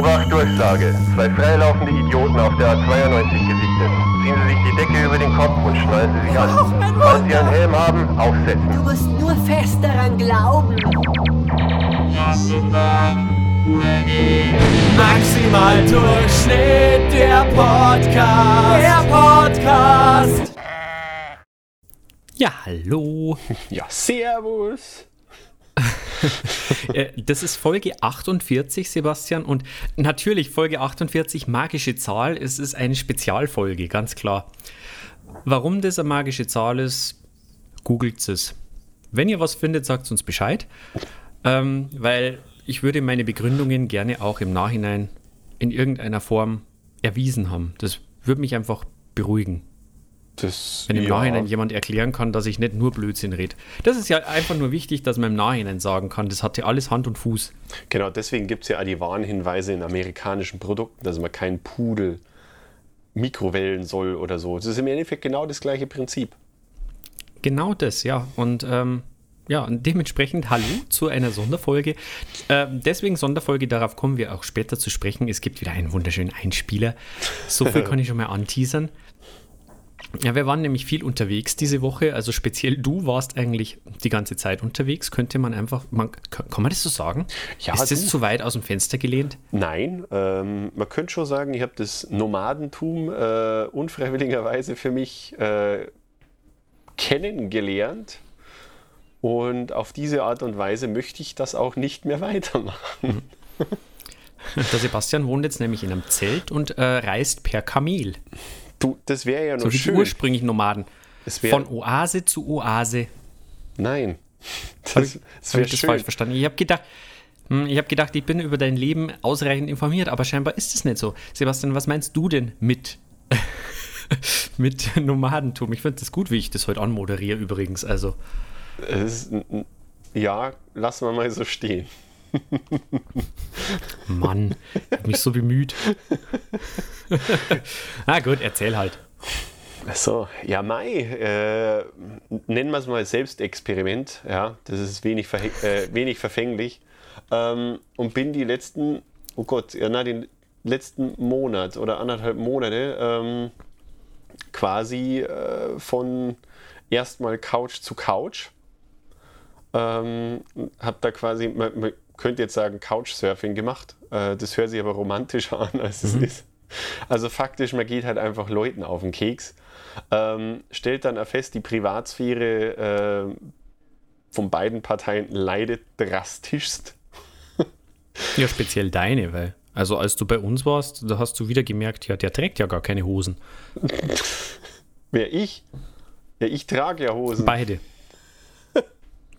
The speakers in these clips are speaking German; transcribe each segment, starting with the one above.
Obacht, Durchsage. Zwei freilaufende Idioten auf der A92 gesichtet. Ziehen Sie sich die Decke über den Kopf und schnallen Sie sich an. Falls Sie einen Helm haben, aufsetzen. Du musst nur fest daran glauben. Maximal Durchschnitt, der Podcast. Der Podcast. Ja, hallo. Ja, servus. Äh, das ist Folge 48, Sebastian. Und natürlich Folge 48, magische Zahl. Es ist eine Spezialfolge, ganz klar. Warum das eine magische Zahl ist, googelt es. Wenn ihr was findet, sagt uns Bescheid. Ähm, weil ich würde meine Begründungen gerne auch im Nachhinein in irgendeiner Form erwiesen haben. Das würde mich einfach beruhigen. Das, Wenn im ja, Nachhinein jemand erklären kann, dass ich nicht nur Blödsinn rede. Das ist ja einfach nur wichtig, dass man im Nachhinein sagen kann, das hatte alles Hand und Fuß. Genau, deswegen gibt es ja auch die Warnhinweise in amerikanischen Produkten, dass man keinen Pudel mikrowellen soll oder so. Das ist im Endeffekt genau das gleiche Prinzip. Genau das, ja. Und ähm, ja, und dementsprechend hallo zu einer Sonderfolge. Ähm, deswegen Sonderfolge, darauf kommen wir auch später zu sprechen. Es gibt wieder einen wunderschönen Einspieler. So viel kann ich schon mal anteasern. Ja, wir waren nämlich viel unterwegs diese Woche. Also speziell du warst eigentlich die ganze Zeit unterwegs. Könnte man einfach, man, kann man das so sagen? Ja, Ist das du. zu weit aus dem Fenster gelehnt? Nein, ähm, man könnte schon sagen, ich habe das Nomadentum äh, unfreiwilligerweise für mich äh, kennengelernt. Und auf diese Art und Weise möchte ich das auch nicht mehr weitermachen. Der Sebastian wohnt jetzt nämlich in einem Zelt und äh, reist per Kamel. Du, das wäre ja noch So schön. ursprünglichen Nomaden. Von Oase zu Oase. Nein. Habe Das, ich, das hab wäre ich das schön. falsch verstanden? Ich habe gedacht, hm, ich habe gedacht, ich bin über dein Leben ausreichend informiert, aber scheinbar ist es nicht so. Sebastian, was meinst du denn mit, mit Nomadentum? Ich finde das gut, wie ich das heute anmoderiere übrigens. Also, ist, ja, lassen wir mal so stehen. Mann, ich habe mich so bemüht. Na gut, erzähl halt. So, ja, Mai, äh, nennen wir es mal Selbstexperiment, ja, das ist wenig, äh, wenig verfänglich. Ähm, und bin die letzten, oh Gott, ja, na, den letzten Monat oder anderthalb Monate ähm, quasi äh, von erstmal Couch zu Couch. Ähm, hab da quasi, man, man könnte jetzt sagen, Couchsurfing gemacht. Äh, das hört sich aber romantischer an, als es ist. Also faktisch, man geht halt einfach Leuten auf den Keks, ähm, stellt dann fest, die Privatsphäre äh, von beiden Parteien leidet drastischst. Ja, speziell deine, weil, also als du bei uns warst, da hast du wieder gemerkt, ja, der trägt ja gar keine Hosen. Wer ich? Ja, ich trage ja Hosen. Beide.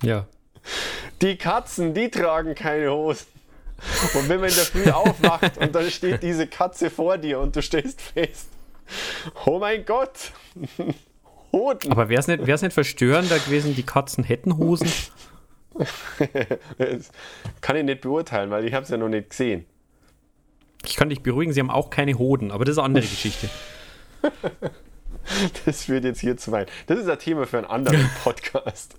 Ja. Die Katzen, die tragen keine Hosen. Und wenn man in der Früh aufwacht und dann steht diese Katze vor dir und du stellst fest, oh mein Gott, Hoden. Aber wäre es nicht, wär's nicht verstörender gewesen, die Katzen hätten Hosen? Kann ich nicht beurteilen, weil ich habe es ja noch nicht gesehen. Ich kann dich beruhigen, sie haben auch keine Hoden, aber das ist eine andere Geschichte. Das führt jetzt hier zu weit. Das ist ein Thema für einen anderen Podcast.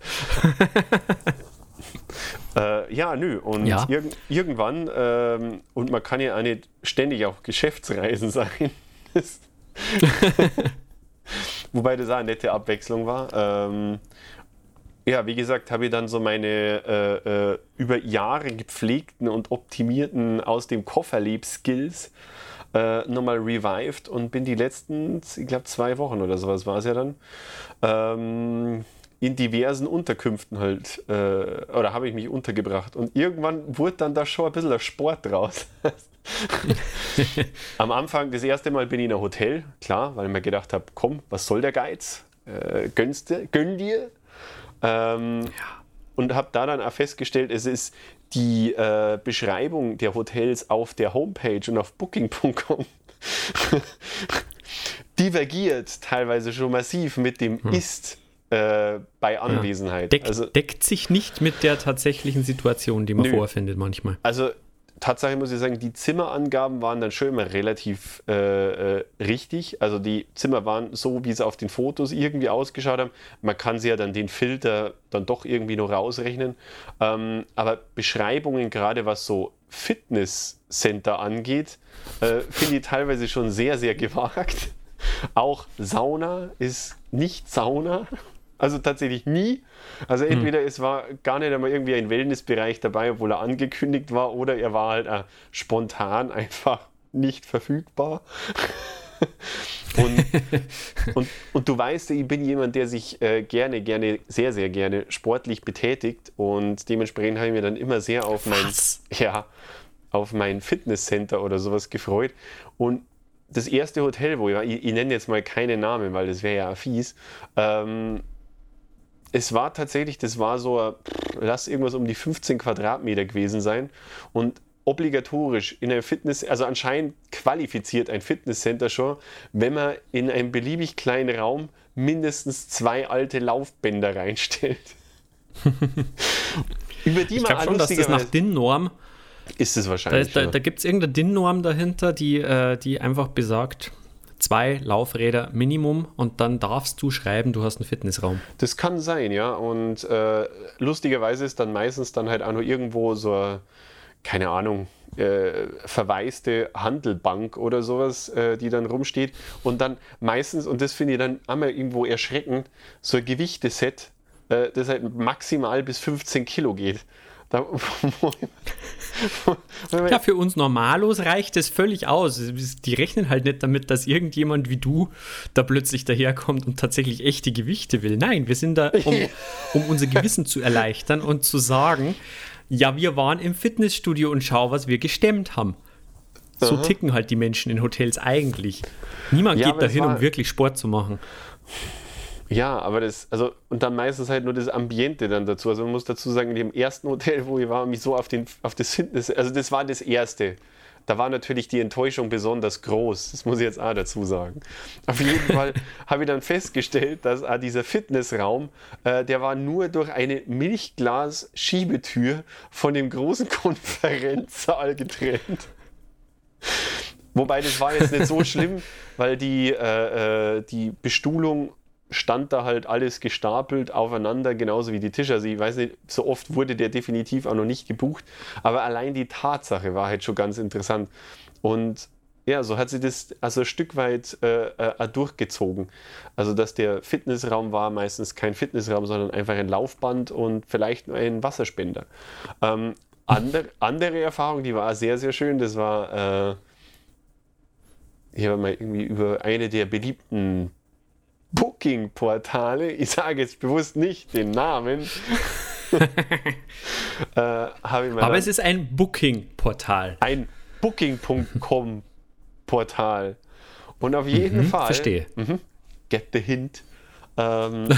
Äh, ja, nö. Und Ja. irg irgendwann, ähm, und man kann ja auch nicht ständig auf Geschäftsreisen sein. Wobei das auch eine nette Abwechslung war. Ähm, ja, wie gesagt, habe ich dann so meine äh, äh, über Jahre gepflegten und optimierten aus dem Kofferleb-Skills äh, nochmal revived und bin die letzten, ich glaube, zwei Wochen oder sowas war es ja dann, ähm, in diversen Unterkünften halt, äh, oder habe ich mich untergebracht. Und irgendwann wurde dann da schon ein bisschen der Sport draus. Am Anfang, das erste Mal bin ich in ein Hotel, klar, weil ich mir gedacht habe, komm, was soll der Geiz? Äh, gönnst du, gönn dir. Ähm, Und habe da dann auch festgestellt, es ist die äh, Beschreibung der Hotels auf der Homepage und auf booking.com divergiert teilweise schon massiv mit dem Ist äh, bei Anwesenheit. Deck, Also, deckt sich nicht mit der tatsächlichen Situation, die man Nö. vorfindet manchmal. also Tatsache muss ich sagen, die Zimmerangaben waren dann schon immer relativ äh, äh, richtig. Also die Zimmer waren so, wie sie auf den Fotos irgendwie ausgeschaut haben. Man kann sie ja dann den Filter dann doch irgendwie noch rausrechnen. Ähm, aber Beschreibungen, gerade was so Fitnesscenter angeht, äh, finde ich teilweise schon sehr, sehr gewagt. Auch Sauna ist nicht Sauna. Also tatsächlich nie. Also hm. entweder hm. es war gar nicht einmal irgendwie ein Wellnessbereich dabei, obwohl er angekündigt war, oder er war halt äh, spontan einfach nicht verfügbar. und, und, und du weißt, ich bin jemand, der sich äh, gerne, gerne, sehr, sehr gerne sportlich betätigt und dementsprechend habe ich mir dann immer sehr auf mein, ja, auf mein Fitnesscenter oder sowas gefreut. Und das erste Hotel, wo ich war, ich, ich nenne jetzt mal keine Namen, weil das wäre ja fies, ähm, es war tatsächlich, das war so, lass irgendwas um die 15 Quadratmeter gewesen sein und obligatorisch in einem Fitness, also anscheinend qualifiziert ein Fitnesscenter schon, wenn man in einen beliebig kleinen Raum mindestens zwei alte Laufbänder reinstellt. Über die ich man schon, dass das nach DIN-Norm ist es wahrscheinlich. Da, da, da gibt es irgendeine DIN-Norm dahinter, die, äh, die einfach besagt, zwei Laufräder Minimum und dann darfst du schreiben, du hast einen Fitnessraum. Das kann sein, ja. Und äh, lustigerweise ist dann meistens dann halt auch nur irgendwo so, keine Ahnung, äh, verwaiste Handelbank oder sowas, äh, die dann rumsteht. Und dann meistens, und das finde ich dann einmal irgendwo erschreckend, so ein Gewichteset, äh, das halt maximal bis 15 Kilo geht. Da, ja, für uns Normalos reicht es völlig aus. Die rechnen halt nicht damit, dass irgendjemand wie du da plötzlich daherkommt und tatsächlich echte Gewichte will. Nein, wir sind da, um, um unser Gewissen zu erleichtern und zu sagen, ja, wir waren im Fitnessstudio und schau, was wir gestemmt haben. So Aha. ticken halt die Menschen in Hotels eigentlich. Niemand ja, geht dahin, um wirklich Sport zu machen. Ja, aber das, also, und dann meistens halt nur das Ambiente dann dazu. Also man muss dazu sagen, in dem ersten Hotel, wo ich war, mich so auf, den, auf das Fitness, also das war das erste. Da war natürlich die Enttäuschung besonders groß. Das muss ich jetzt auch dazu sagen. Auf jeden Fall habe ich dann festgestellt, dass auch dieser Fitnessraum, äh, der war nur durch eine Milchglas-Schiebetür von dem großen Konferenzsaal getrennt. Wobei das war jetzt nicht so schlimm, weil die, äh, äh die Bestuhlung stand da halt alles gestapelt aufeinander, genauso wie die Tische. Also ich weiß nicht, so oft wurde der definitiv auch noch nicht gebucht, aber allein die Tatsache war halt schon ganz interessant. Und ja, so hat sie das also ein Stück weit äh, äh, durchgezogen. Also, dass der Fitnessraum war meistens kein Fitnessraum, sondern einfach ein Laufband und vielleicht nur ein Wasserspender. Ähm, andere, andere Erfahrung, die war sehr, sehr schön, das war, äh, ich habe mal irgendwie über eine der beliebten Booking-Portale, ich sage jetzt bewusst nicht den Namen, äh, Aber es ist ein Booking-Portal. Ein Booking.com-Portal. Und auf jeden mhm, Fall. Verstehe. Mh, get the hint. Ähm,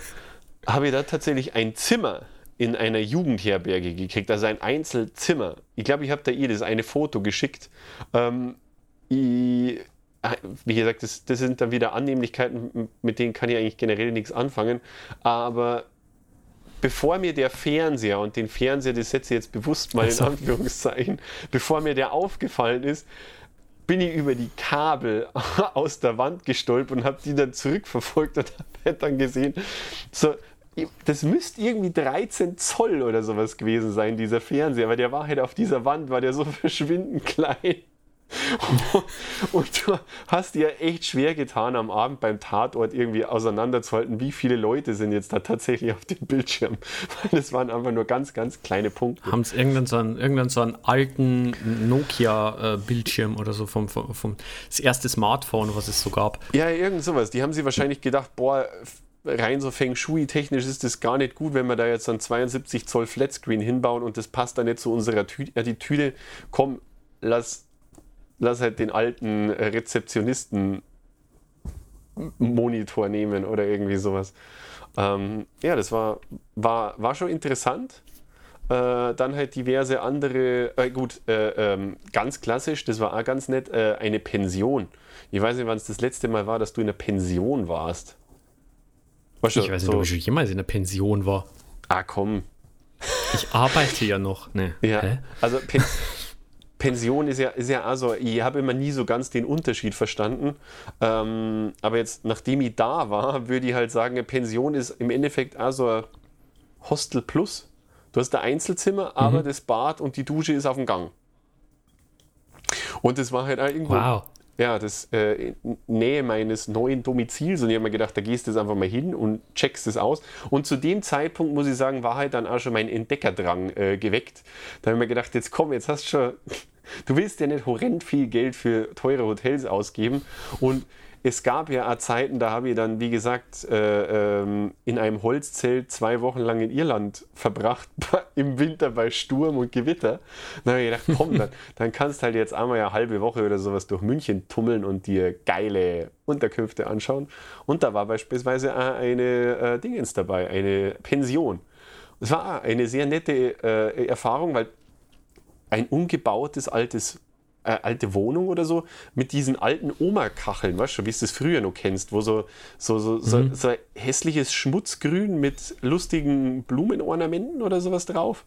habe ich da tatsächlich ein Zimmer in einer Jugendherberge gekriegt, also ein Einzelzimmer. Ich glaube, ich habe da ihr das eine Foto geschickt. Ähm, ich wie gesagt, das, das sind dann wieder Annehmlichkeiten, mit denen kann ich eigentlich generell nichts anfangen. Aber bevor mir der Fernseher, und den Fernseher, das setze ich jetzt bewusst mal in Anführungszeichen, bevor mir der aufgefallen ist, bin ich über die Kabel aus der Wand gestolpert und habe die dann zurückverfolgt und habe dann gesehen, so, das müsste irgendwie 13 Zoll oder sowas gewesen sein, dieser Fernseher, weil der war halt auf dieser Wand, war der so verschwindend klein. und du hast dir echt schwer getan, am Abend beim Tatort irgendwie auseinanderzuhalten, wie viele Leute sind jetzt da tatsächlich auf dem Bildschirm. Weil das waren einfach nur ganz, ganz kleine Punkte. Haben es irgendeinen so einen, irgendeinen so einen alten Nokia-Bildschirm oder so vom, vom, vom, das erste Smartphone, was es so gab? Ja, irgend sowas. Die haben sie wahrscheinlich gedacht, boah, rein so Feng Shui-technisch ist das gar nicht gut, wenn wir da jetzt dann 72 Zoll Flatscreen hinbauen und das passt dann nicht zu unserer Tüte. Ja, die Tüte, komm, lass lass halt den alten Rezeptionisten Monitor nehmen oder irgendwie sowas. Ähm, ja, das war, war, war schon interessant. Äh, dann halt diverse andere, äh, gut, äh, ähm, ganz klassisch, das war auch ganz nett, äh, eine Pension. Ich weiß nicht, wann es das letzte Mal war, dass du in einer Pension warst. Weißt du, ich weiß nicht, so, ob ich jemals in einer Pension war. Ah, komm. Ich arbeite ja noch. Ne. Ja, Hä? also Pen Pension ist ja, ist ja also, ich habe immer nie so ganz den Unterschied verstanden. Ähm, aber jetzt, nachdem ich da war, würde ich halt sagen, Pension ist im Endeffekt also Hostel Plus. Du hast ein Einzelzimmer, aber mhm. das Bad und die Dusche ist auf dem Gang. Und das war halt auch irgendwo. Wow. Ja, das äh, Nähe meines neuen Domizils. Und ich habe mir gedacht, da gehst du jetzt einfach mal hin und checkst es aus. Und zu dem Zeitpunkt, muss ich sagen, war halt dann auch schon mein Entdeckerdrang äh, geweckt. Da habe ich mir gedacht, jetzt komm, jetzt hast du schon. Du willst ja nicht horrend viel Geld für teure Hotels ausgeben. Und es gab ja auch Zeiten, da habe ich dann, wie gesagt, äh, ähm, in einem Holzzelt zwei Wochen lang in Irland verbracht, im Winter bei Sturm und Gewitter. Dann habe ich gedacht, komm, dann, dann kannst du halt jetzt einmal eine halbe Woche oder sowas durch München tummeln und dir geile Unterkünfte anschauen. Und da war beispielsweise auch eine äh, Dingens dabei, eine Pension. Es war eine sehr nette äh, Erfahrung, weil ein umgebautes altes äh, alte Wohnung oder so mit diesen alten Oma-Kacheln, weißt du, wie du das früher noch kennst, wo so, so, so, mhm. so, so hässliches Schmutzgrün mit lustigen Blumenornamenten oder sowas drauf.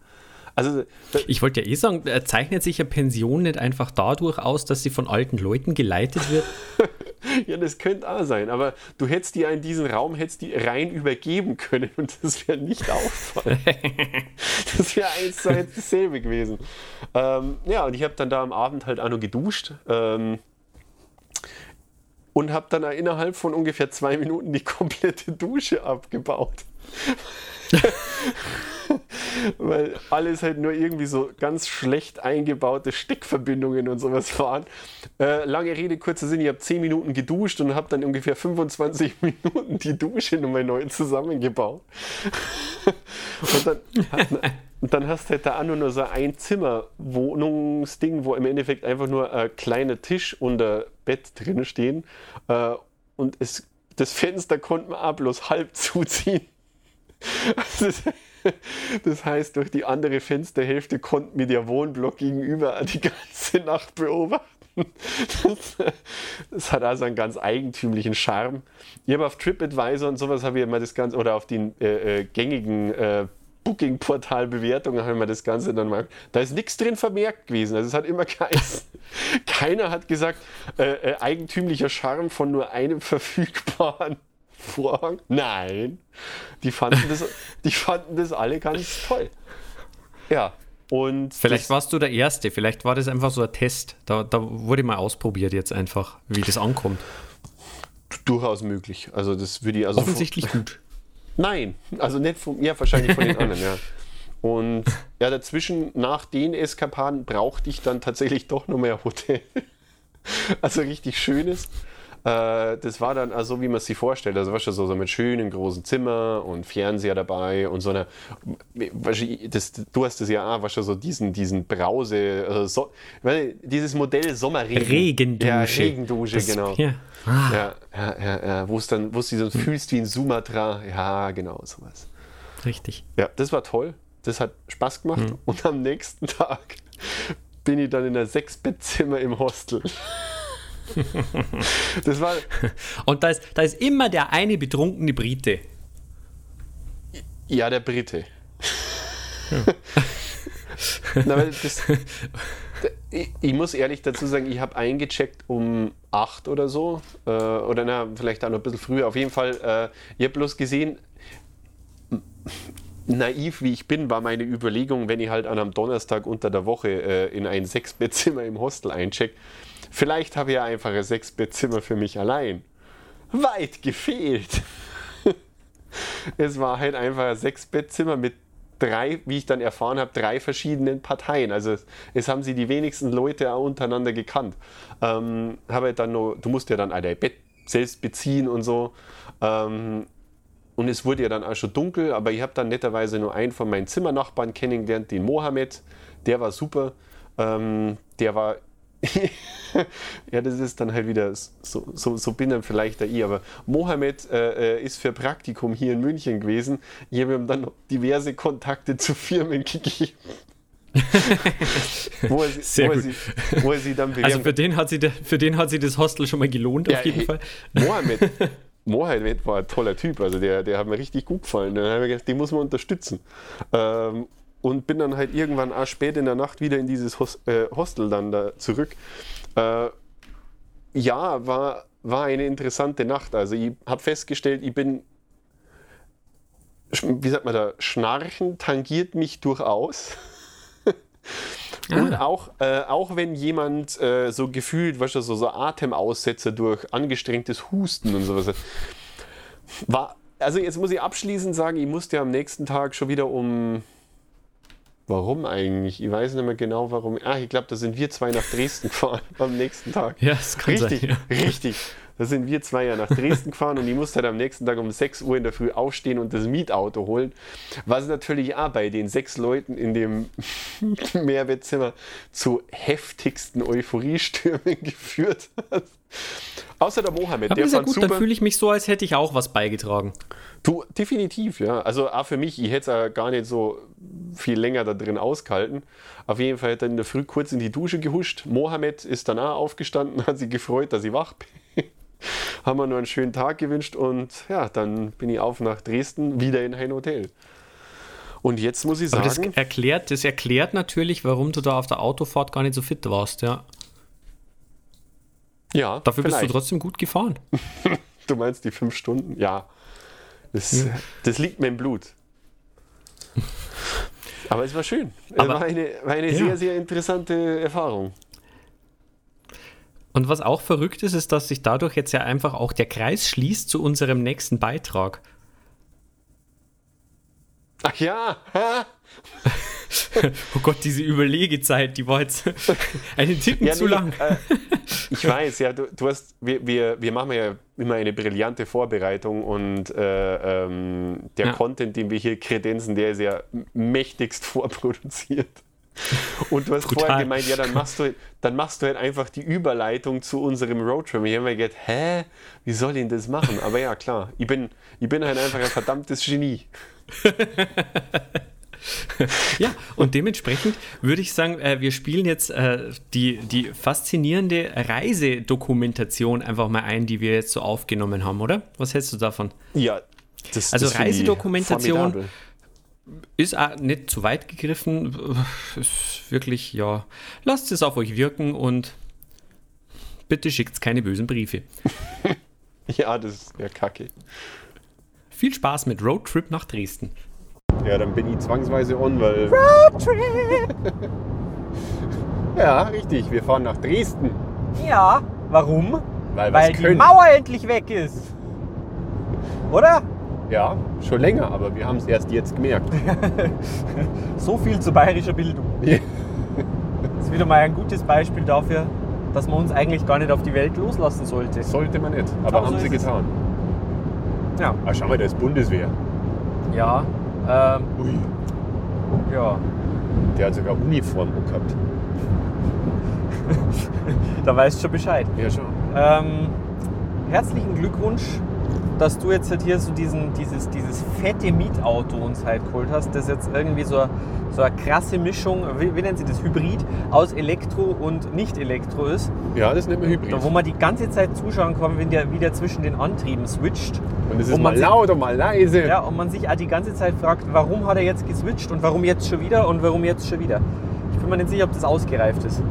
Also, ich wollte ja eh sagen, zeichnet sich eine Pension nicht einfach dadurch aus, dass sie von alten Leuten geleitet wird? ja, das könnte auch sein, aber du hättest die in diesen Raum hättest die rein übergeben können und das wäre nicht auffallen. das wäre eins zu eins dasselbe gewesen. Ähm, ja, und ich habe dann da am Abend halt auch noch geduscht. Ähm, und habe dann innerhalb von ungefähr zwei Minuten die komplette Dusche abgebaut. Weil alles halt nur irgendwie so ganz schlecht eingebaute Steckverbindungen und sowas waren. Äh, lange Rede, kurzer Sinn, ich habe 10 Minuten geduscht und habe dann ungefähr 25 Minuten die Dusche nochmal neu zusammengebaut. und dann, dann hast du halt da auch nur so ein Zimmer-Wohnungsding, wo im Endeffekt einfach nur ein kleiner Tisch und ein Bett drin stehen. Äh, und es, das Fenster konnte man auch bloß halb zuziehen. Das, heißt, durch die andere Fensterhälfte konnten wir der Wohnblock gegenüber die ganze Nacht beobachten. Das, das, hat also einen ganz eigentümlichen Charme. Ich habe auf TripAdvisor und sowas habe ich immer das Ganze, oder auf den äh, äh, gängigen äh, Booking-Portal-Bewertungen habe ich mir das Ganze dann mal. Da ist nichts drin vermerkt gewesen. Also es hat immer geheißen. Keiner hat gesagt, äh, äh, eigentümlicher Charme von nur einem verfügbaren Vorhang? Nein. Die fanden das, die fanden das alle ganz toll. Ja. Und vielleicht warst du der Erste, vielleicht war das einfach so ein Test. Da, da wurde mal ausprobiert jetzt einfach, wie das ankommt. Durchaus möglich. Also das würde ich also offensichtlich gut. Nein, also nicht von ja wahrscheinlich von den anderen, ja. Und ja, dazwischen nach den Eskapaden brauchte ich dann tatsächlich doch noch mehr Hotel. Also richtig schönes. Äh, das war dann also, wie man es sich vorstellt. Also, weißt du, so, so mit schönen großen Zimmer und Fernseher dabei und so eine. Weißt du, das, du hast das ja auch, weißt du, so diesen, diesen Brause, also so, weißt du, dieses Modell Sommerregen. Regendusche. Ja, Regendusche, das, genau. Ja. Ah. Ja, ja, ja, ja, wo es dann, wo du so fühlst wie in Sumatra. Ja, genau, sowas. Richtig. Ja, das war toll. Das hat Spaß gemacht. Mhm. Und am nächsten Tag bin ich dann in einem Sechsbettzimmer im Hostel. das war. Und da ist, da ist immer der eine betrunkene Brite. Ja, der Brite. Ja. Na, das, ich, ich, muss ehrlich dazu sagen, ich habe eingecheckt um 8 oder so. Äh, oder na, vielleicht auch noch ein bisschen früher. Auf jeden Fall, äh, ich habe bloß gesehen, naiv wie ich bin, war meine Überlegung, wenn ich halt an einem Donnerstag unter der Woche äh, in ein Sechsbettzimmer im Hostel eincheck, Vielleicht habe ich ja einfach ein Sechsbettzimmer für mich allein. Weit gefehlt. es war halt einfach ein Sechsbettzimmer mit drei, wie ich dann erfahren habe, drei verschiedenen Parteien. Also es, es haben sie die wenigsten Leute auch untereinander gekannt. Ähm, habe dann noch, du musst ja dann ein Bett selbst beziehen und so. Ähm, und es wurde ja dann auch schon dunkel, aber ich habe dann netterweise nur einen von meinen Zimmernachbarn kennengelernt, den Mohammed. Der war super. Ähm, der war ja, das ist dann halt wieder, so, so, so bin dann vielleicht der ich, aber Mohammed äh, äh, ist für Praktikum hier in München gewesen. Ich habe ihm dann noch diverse Kontakte zu Firmen gegeben. wo, er sie, Sehr wo, er sie, wo er sie dann bewerben. Also für den, hat sie für den hat sie das Hostel schon mal gelohnt, ja, auf jeden hey, Fall. Mohammed, Mohammed war ein toller Typ, also der, der hat mir richtig gut gefallen. Dann habe ich gedacht, den muss man unterstützen. Ähm, und bin dann halt irgendwann auch spät in der Nacht wieder in dieses äh, Hostel dann da zurück. Äh, ja, war, war eine interessante Nacht. Also ich habe festgestellt, ich bin, wie sagt man da, Schnarchen tangiert mich durchaus. Und auch, äh, auch wenn jemand äh, so gefühlt, weißt du, so, so Atemaussetzer durch angestrengtes Husten und sowas hat, war, also jetzt muss ich abschließend sagen, ich musste am nächsten Tag schon wieder um, warum eigentlich? Ich weiß nicht mehr genau warum. Ah, ich glaube, da sind wir zwei nach Dresden gefahren am nächsten Tag. Ja, das kann richtig, sein. Ja. richtig. Da sind wir zwei ja nach Dresden gefahren und ich musste halt am nächsten Tag um 6 Uhr in der Früh aufstehen und das Mietauto holen. Was natürlich auch bei den sechs Leuten in dem Mehrbettzimmer zu heftigsten Euphoriestürmen geführt hat. Außer der Mohammed, Aber der ist ja gut, super. dann fühle ich mich so, als hätte ich auch was beigetragen. Du, definitiv, ja. Also auch für mich, ich hätte es ja gar nicht so viel länger da drin ausgehalten. Auf jeden Fall hat er in der Früh kurz in die Dusche gehuscht. Mohammed ist danach aufgestanden, hat sich gefreut, dass ich wach bin. Haben wir nur einen schönen Tag gewünscht und ja, dann bin ich auf nach Dresden, wieder in ein Hotel. Und jetzt muss ich Aber das sagen, erklärt, das erklärt natürlich, warum du da auf der Autofahrt gar nicht so fit warst, ja. Ja, Dafür bist du vielleicht. trotzdem gut gefahren. Du meinst die fünf Stunden? Ja. Das, das liegt mir im Blut. Aber es war schön. Es Aber- war eine, war eine Ja. sehr, sehr interessante Erfahrung. Und was auch verrückt ist, ist, dass sich dadurch jetzt ja einfach auch der Kreis schließt zu unserem nächsten Beitrag. Ach ja? Oh Gott, diese Überlegezeit, die war jetzt einen Ticken ja zu nee, lang. Äh, ich weiß, ja, du, du hast, wir, wir, wir machen ja immer eine brillante Vorbereitung und äh, ähm, der Ja. Content, den wir hier kredenzen, der ist ja mächtigst vorproduziert. Und du hast Brutal. vorher gemeint, ja, dann machst, du, dann machst du halt einfach die Überleitung zu unserem Roadtrip. Ich habe mir gedacht, hä, wie soll ich denn das machen? Aber ja, klar, ich bin, ich bin halt einfach ein verdammtes Genie. Ja, und dementsprechend würde ich sagen, äh, wir spielen jetzt äh, die, die faszinierende Reisedokumentation einfach mal ein, die wir jetzt so aufgenommen haben, oder? Was hältst du davon? Ja, das, Also das Reisedokumentation. Ist auch nicht zu weit gegriffen. Ist wirklich, ja, lasst es auf euch wirken und bitte schickt keine bösen Briefe. Ja, das wäre kacke. Viel Spaß mit Roadtrip nach Dresden. Ja, dann bin ich zwangsweise on, weil. Roadtrip! ja, richtig. Wir fahren nach Dresden. Ja, warum? Weil, Weil die können. Mauer endlich weg ist. Oder? Ja, schon länger, aber wir haben es erst jetzt gemerkt. So viel zu bayerischer Bildung. Ja. Das ist wieder mal ein gutes Beispiel dafür, dass man uns eigentlich gar nicht auf die Welt loslassen sollte. Sollte man nicht, aber Aber so haben sie ist es. getan. Ja. Ah, schau mal, da ist Bundeswehr. Ja. Ähm, Ui. ja. Der hat sogar Uniform gehabt. Da weißt du schon Bescheid. Ja, schon. Ähm, herzlichen Glückwunsch, dass du jetzt halt hier so diesen, dieses, dieses fette Mietauto uns halt geholt hast, das jetzt irgendwie so, eine- so eine krasse Mischung, wie, wie nennt sie das, Hybrid, aus Elektro und Nicht-Elektro ist. Ja, das nennt man Hybrid. Da, wo man die ganze Zeit zuschauen kann, wenn der wieder zwischen den Antrieben switcht. Und es ist wo mal laut und mal leise. Ja, und man sich auch die ganze Zeit fragt, warum hat er jetzt geswitcht und warum jetzt schon wieder und warum jetzt schon wieder. Ich bin mir nicht sicher, ob das ausgereift ist.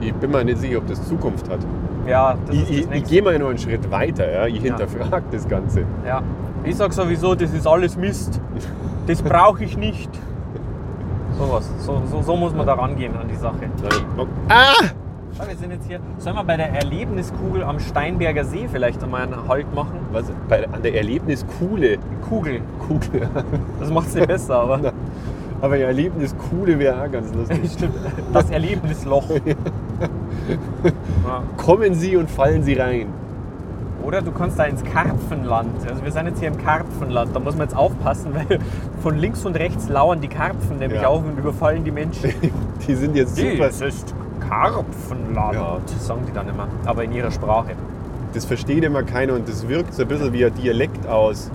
Ich bin mir nicht sicher, ob das Zukunft hat. Ja, das Ich, ist das ich, gehe mal noch einen Schritt weiter. Ja? Ich hinterfrage das Ganze. Ja. Ich sag sowieso, das ist alles Mist. Das brauche ich nicht. So was. So, so, so muss man da rangehen an die Sache. Ah! Schau, wir sind jetzt hier. Sollen wir bei der Erlebniskugel am Steinberger See vielleicht einmal einen Halt machen? Was, bei, an der Erlebniskuhle. Kugel. Kugel. Das macht es nicht besser, aber. Aber ja, Erlebniskuhle wäre auch ganz lustig. Stimmt. Das Erlebnisloch. Ja. Kommen Sie und fallen Sie rein. Oder du kannst da ins Karpfenland. Also wir sind jetzt hier im Karpfenland. Da muss man jetzt aufpassen, weil von links und rechts lauern die Karpfen nämlich Ja. auf und überfallen die Menschen. Die sind jetzt super. Dies ist Karpfenland, Ja. sagen die dann immer, aber in ihrer Sprache. Das versteht immer keiner und das wirkt so ein bisschen wie ein Dialekt aus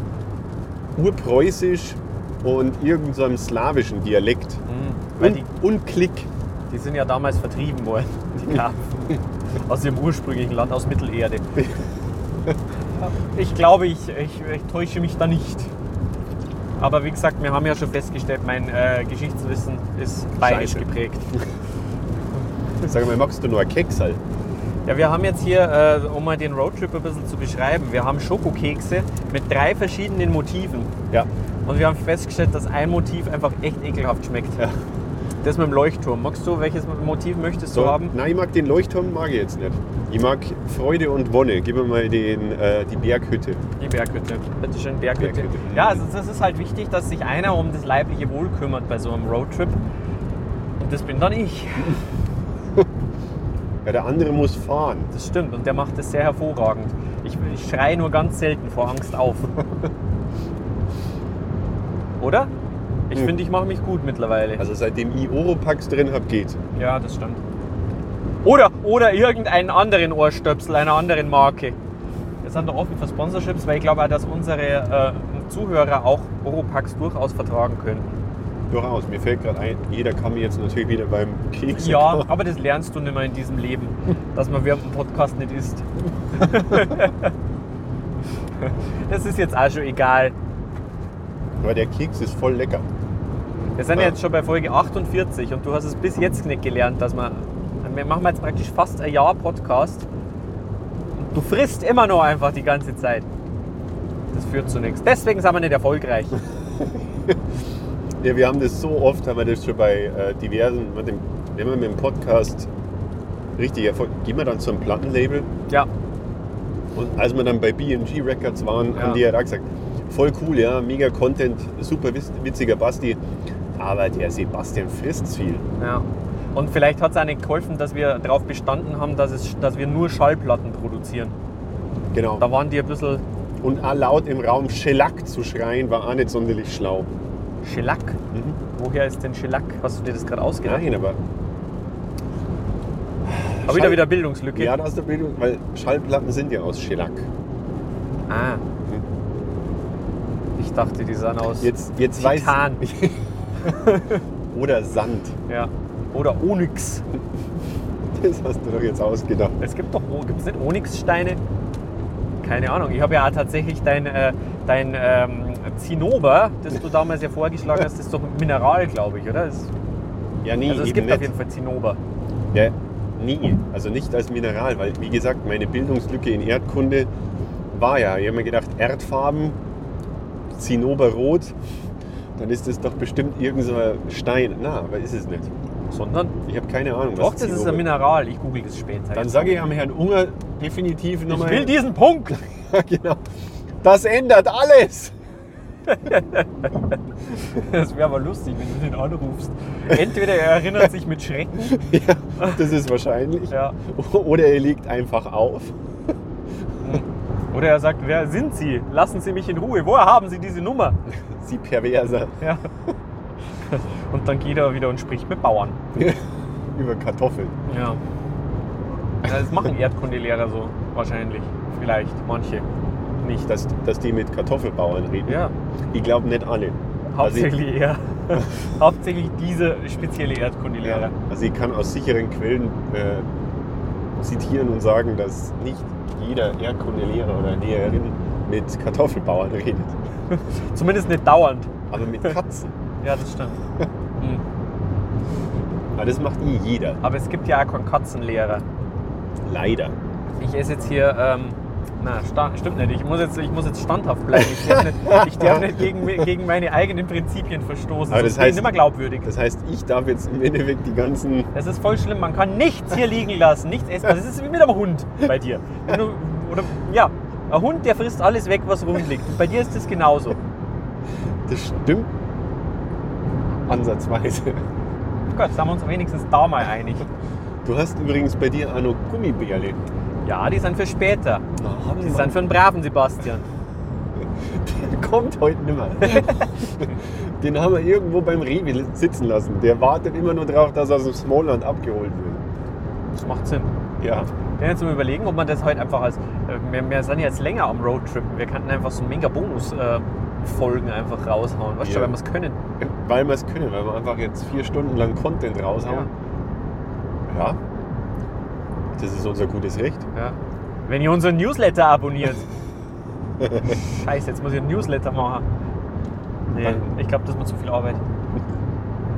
Urpreußisch und irgendeinem slawischen Dialekt. Weil Und, und Klick. Die sind ja damals vertrieben worden, die Karpfen, aus ihrem ursprünglichen Land, aus Mittelerde. Ich glaube, ich, ich, ich täusche mich da nicht. Aber wie gesagt, wir haben ja schon festgestellt, mein äh, Geschichtswissen ist bayerisch Scheiße. geprägt. Sag mal, magst du nur Keksal? Ja, wir haben jetzt hier, äh, um mal den Roadtrip ein bisschen zu beschreiben, wir haben Schokokekse mit drei verschiedenen Motiven. Ja. Und wir haben festgestellt, dass ein Motiv einfach echt ekelhaft schmeckt. Ja. Das mit dem Leuchtturm. Magst du, welches Motiv möchtest du So, haben? Nein, ich mag den Leuchtturm, mag ich jetzt nicht. Ich mag Freude und Wonne. Gib mir mal den, äh, die Berghütte. Die Berghütte. Bitte schön, Berghütte. Berghütte. Ja, also das ist halt wichtig, dass sich einer um das leibliche Wohl kümmert bei so einem Roadtrip. Und das bin dann ich. Ja, der andere muss fahren. Das stimmt. Und der macht das sehr hervorragend. Ich, ich schreie nur ganz selten vor Angst auf. Oder? Ich Hm. finde, ich mache mich gut mittlerweile. Also seitdem ich Oropax drin habe, geht. Ja, das stimmt. Oder, oder irgendeinen anderen Ohrstöpsel einer anderen Marke. Wir sind da offen für Sponsorships, weil ich glaube auch, dass unsere äh, Zuhörer auch Oropax durchaus vertragen können. Durchaus. Mir fällt gerade ein, jeder kann mir jetzt natürlich wieder beim Keks. Ja, aber das lernst du nicht mehr in diesem Leben, dass man während dem Podcast nicht isst. das ist jetzt auch schon egal. Aber der Keks ist voll lecker. Wir sind ja jetzt schon bei Folge 48 und du hast es bis jetzt nicht gelernt, dass man. Wir machen jetzt praktisch fast ein Jahr Podcast. Und du frisst immer noch einfach die ganze Zeit. Das führt zu nichts. Deswegen sind wir nicht erfolgreich. Ja, wir haben das so oft, haben wir das schon bei äh, diversen, mit dem, wenn wir mit dem Podcast richtig Erfolg, gehen wir dann zum Plattenlabel Ja, und als wir dann bei BMG Records waren, Ja. haben die ja da gesagt, voll cool, ja, mega Content, super witz- witziger Basti, aber der Sebastian frisst viel. ja. Und vielleicht hat es auch nicht geholfen, dass wir darauf bestanden haben, dass, es, dass wir nur Schallplatten produzieren. Genau. Da waren die ein bisschen Und auch laut im Raum Schellack zu schreien, war auch nicht sonderlich schlau. Schellack. Woher ist denn Schellack? Hast du dir das gerade ausgedacht? Nein, aber Aber wieder Schall- wieder Bildungslücke. ja, da hast du Bildung, weil Schallplatten sind ja aus Schellack. Ah. Ich dachte, die sahen aus. Jetzt, jetzt weiß Titan. Oder Sand. Ja. Oder Onyx. Das hast du doch jetzt ausgedacht. Es gibt doch, gibt es nicht Onyxsteine? Keine Ahnung. Ich habe ja auch tatsächlich dein, äh, dein ähm, Zinnober, das du damals ja vorgeschlagen hast, das ist doch ein Mineral, glaube ich, oder? Das, Ja, nee, also es gibt nicht. auf jeden Fall Zinnober. Ja, nie. Also nicht als Mineral, weil, wie gesagt, meine Bildungslücke in Erdkunde war ja, ich habe mir gedacht, Erdfarben, Zinnoberrot, dann ist das doch bestimmt irgendein so Stein. Na, aber ist es nicht. Sondern, Ich habe keine Ahnung, doch, das ist ein Mineral. Ich google das später. Dann sage ich am Herrn Unger definitiv ich nochmal. will diesen Punkt. genau. Das ändert alles. Das wäre aber lustig, wenn du den anrufst. Entweder er erinnert sich mit Schrecken. ja, das ist wahrscheinlich. Ja. Oder er legt einfach auf. Oder er sagt, wer sind Sie? Lassen Sie mich in Ruhe. Woher haben Sie diese Nummer? Sie perverser. Ja. Und dann geht er wieder und spricht mit Bauern. Über Kartoffeln. Ja. ja das machen Erdkundelehrer so, wahrscheinlich. Vielleicht, manche. Nicht. Dass, dass die mit Kartoffelbauern reden. Ja, Ich glaube nicht alle. hauptsächlich eher. hauptsächlich diese spezielle Erdkundelehrer. Also ich kann aus sicheren Quellen äh, zitieren und sagen, dass nicht jeder Erdkundelehrer oder Lehrerin mit Kartoffelbauern redet. Zumindest nicht dauernd. Aber mit Katzen. Ja, das stimmt. Hm. Aber das macht eh jeder. Aber es gibt ja auch keinen Katzenlehrer. Leider. Ich esse jetzt hier. Ähm, na, stimmt nicht. Ich muss, jetzt, ich muss jetzt standhaft bleiben. Ich darf nicht, ich darf nicht gegen, gegen meine eigenen Prinzipien verstoßen. Aber das heißt- nicht mehr glaubwürdig. Das heißt, ich darf jetzt im Endeffekt die ganzen. Das ist voll schlimm. Man kann nichts hier liegen lassen, nichts essen. Das ist wie mit einem Hund bei dir. Du, oder, ja, ein Hund, der frisst alles weg, was rumliegt. Und bei dir ist das genauso. Das stimmt. Ansatzweise. Gott, sind wir uns wenigstens da mal einig. Du hast übrigens bei dir auch noch Gummibärle. Ja, die sind für später. Die Die sind für einen braven Sebastian. kommt heute nicht mehr. Den haben wir irgendwo beim Rewe sitzen lassen. Der wartet immer nur darauf, dass er aus dem Smallland abgeholt wird. Das macht Sinn. Ja. Bin jetzt mal überlegen, ob man das heute einfach als. äh, Wir, wir sind jetzt länger am Roadtrippen. Wir könnten einfach so mega Bonus-Folgen einfach raushauen. Weißt du, Ja. wenn wir es können. Weil wir es können, weil wir einfach jetzt vier Stunden lang Content raushauen. Ja. Das ist unser gutes Recht. Ja. Wenn ihr unseren Newsletter abonniert. Scheiße, jetzt muss ich einen Newsletter machen. Nee, Dann- ich glaube, das mir zu viel Arbeit.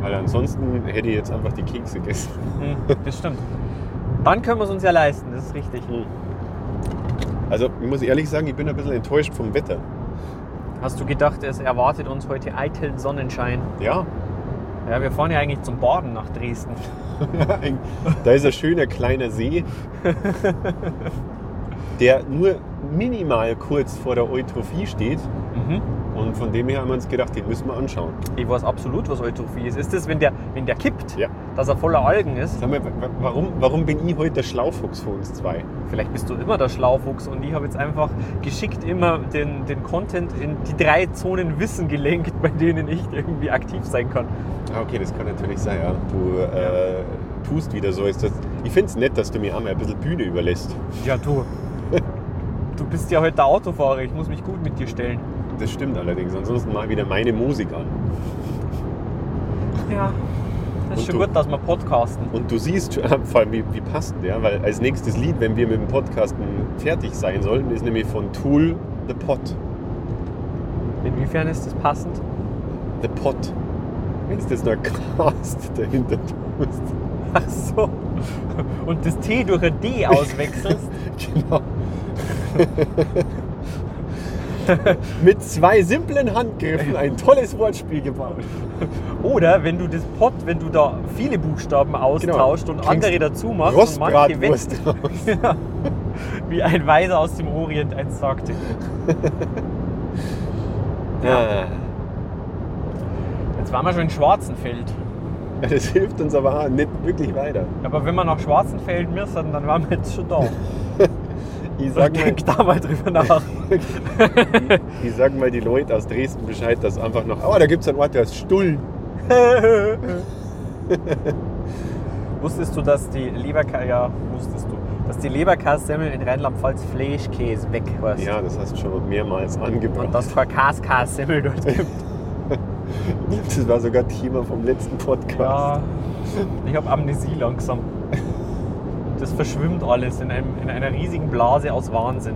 Weil ansonsten hätte ich jetzt einfach die Kekse gegessen. Hm, das stimmt. Dann können wir es uns ja leisten, das ist richtig. Also ich muss ehrlich sagen, ich bin ein bisschen enttäuscht vom Wetter. Hast du gedacht, es erwartet uns heute eitel Sonnenschein? Ja, Ja, wir fahren ja eigentlich zum Baden nach Dresden. da ist ein schöner kleiner See, der nur minimal kurz vor der Eutrophie steht. Mhm. Und von dem her haben wir uns gedacht, den müssen wir anschauen. Ich weiß absolut, was Eutrophie ist. Ist das, wenn der, wenn der kippt, Ja. dass er voller Algen ist? Sag mal, wa- wa- warum, warum bin ich heute der Schlaufuchs von uns zwei? Vielleicht bist du immer der Schlaufuchs und ich habe jetzt einfach geschickt immer den, den Content in die drei Zonen Wissen gelenkt, bei denen ich irgendwie aktiv sein kann. Ah, okay, das kann natürlich sein, ja. Du äh, tust wieder so. Ist das, ich finde es nett, dass du mir einmal ein bisschen Bühne überlässt. Ja, du. Du bist ja heute der Autofahrer, ich muss mich gut mit dir stellen. Das stimmt allerdings. Ansonsten mal wieder meine Musik an. Ja. Das ist Und schon du? gut, dass wir podcasten. Und du siehst schon, vor allem wie, wie passend, ja, weil als nächstes Lied, wenn wir mit dem Podcasten fertig sein sollen, ist nämlich von Tool The Pot. Inwiefern ist das passend? The Pot. Wenn du das noch Cast dahinter tust. Ach so. Und das T durch ein D auswechselst. Genau. Mit zwei simplen Handgriffen ein tolles Wortspiel gebaut. Oder wenn du das Pot, wenn du da viele Buchstaben austauscht und Trinkst andere dazu machst und manche weg. Ja. wie ein Weiser aus dem Orient einst sagte. Ja. Jetzt waren wir schon in Schwarzenfeld. Das hilft uns aber auch nicht wirklich weiter. Aber wenn wir nach Schwarzenfeld müssen, dann waren wir jetzt schon da. Ich sag mal, Denk da mal drüber nach. ich sag mal die Leute aus Dresden Bescheid, dass einfach noch. Oh, da gibt es einen Ort, der ist Stullen. Wusstest du, dass die Leberkäse, ja, wusstest du, dass die Leberkässemmel in Rheinland-Pfalz Fleischkäse weg heißt? Ja, das hast du schon mehrmals angebracht. Und dass es Käse-Kässemmel dort gibt. Das war sogar Thema vom letzten Podcast. Ja, ich habe Amnesie langsam. Das verschwimmt alles in, einem, in einer riesigen Blase aus Wahnsinn.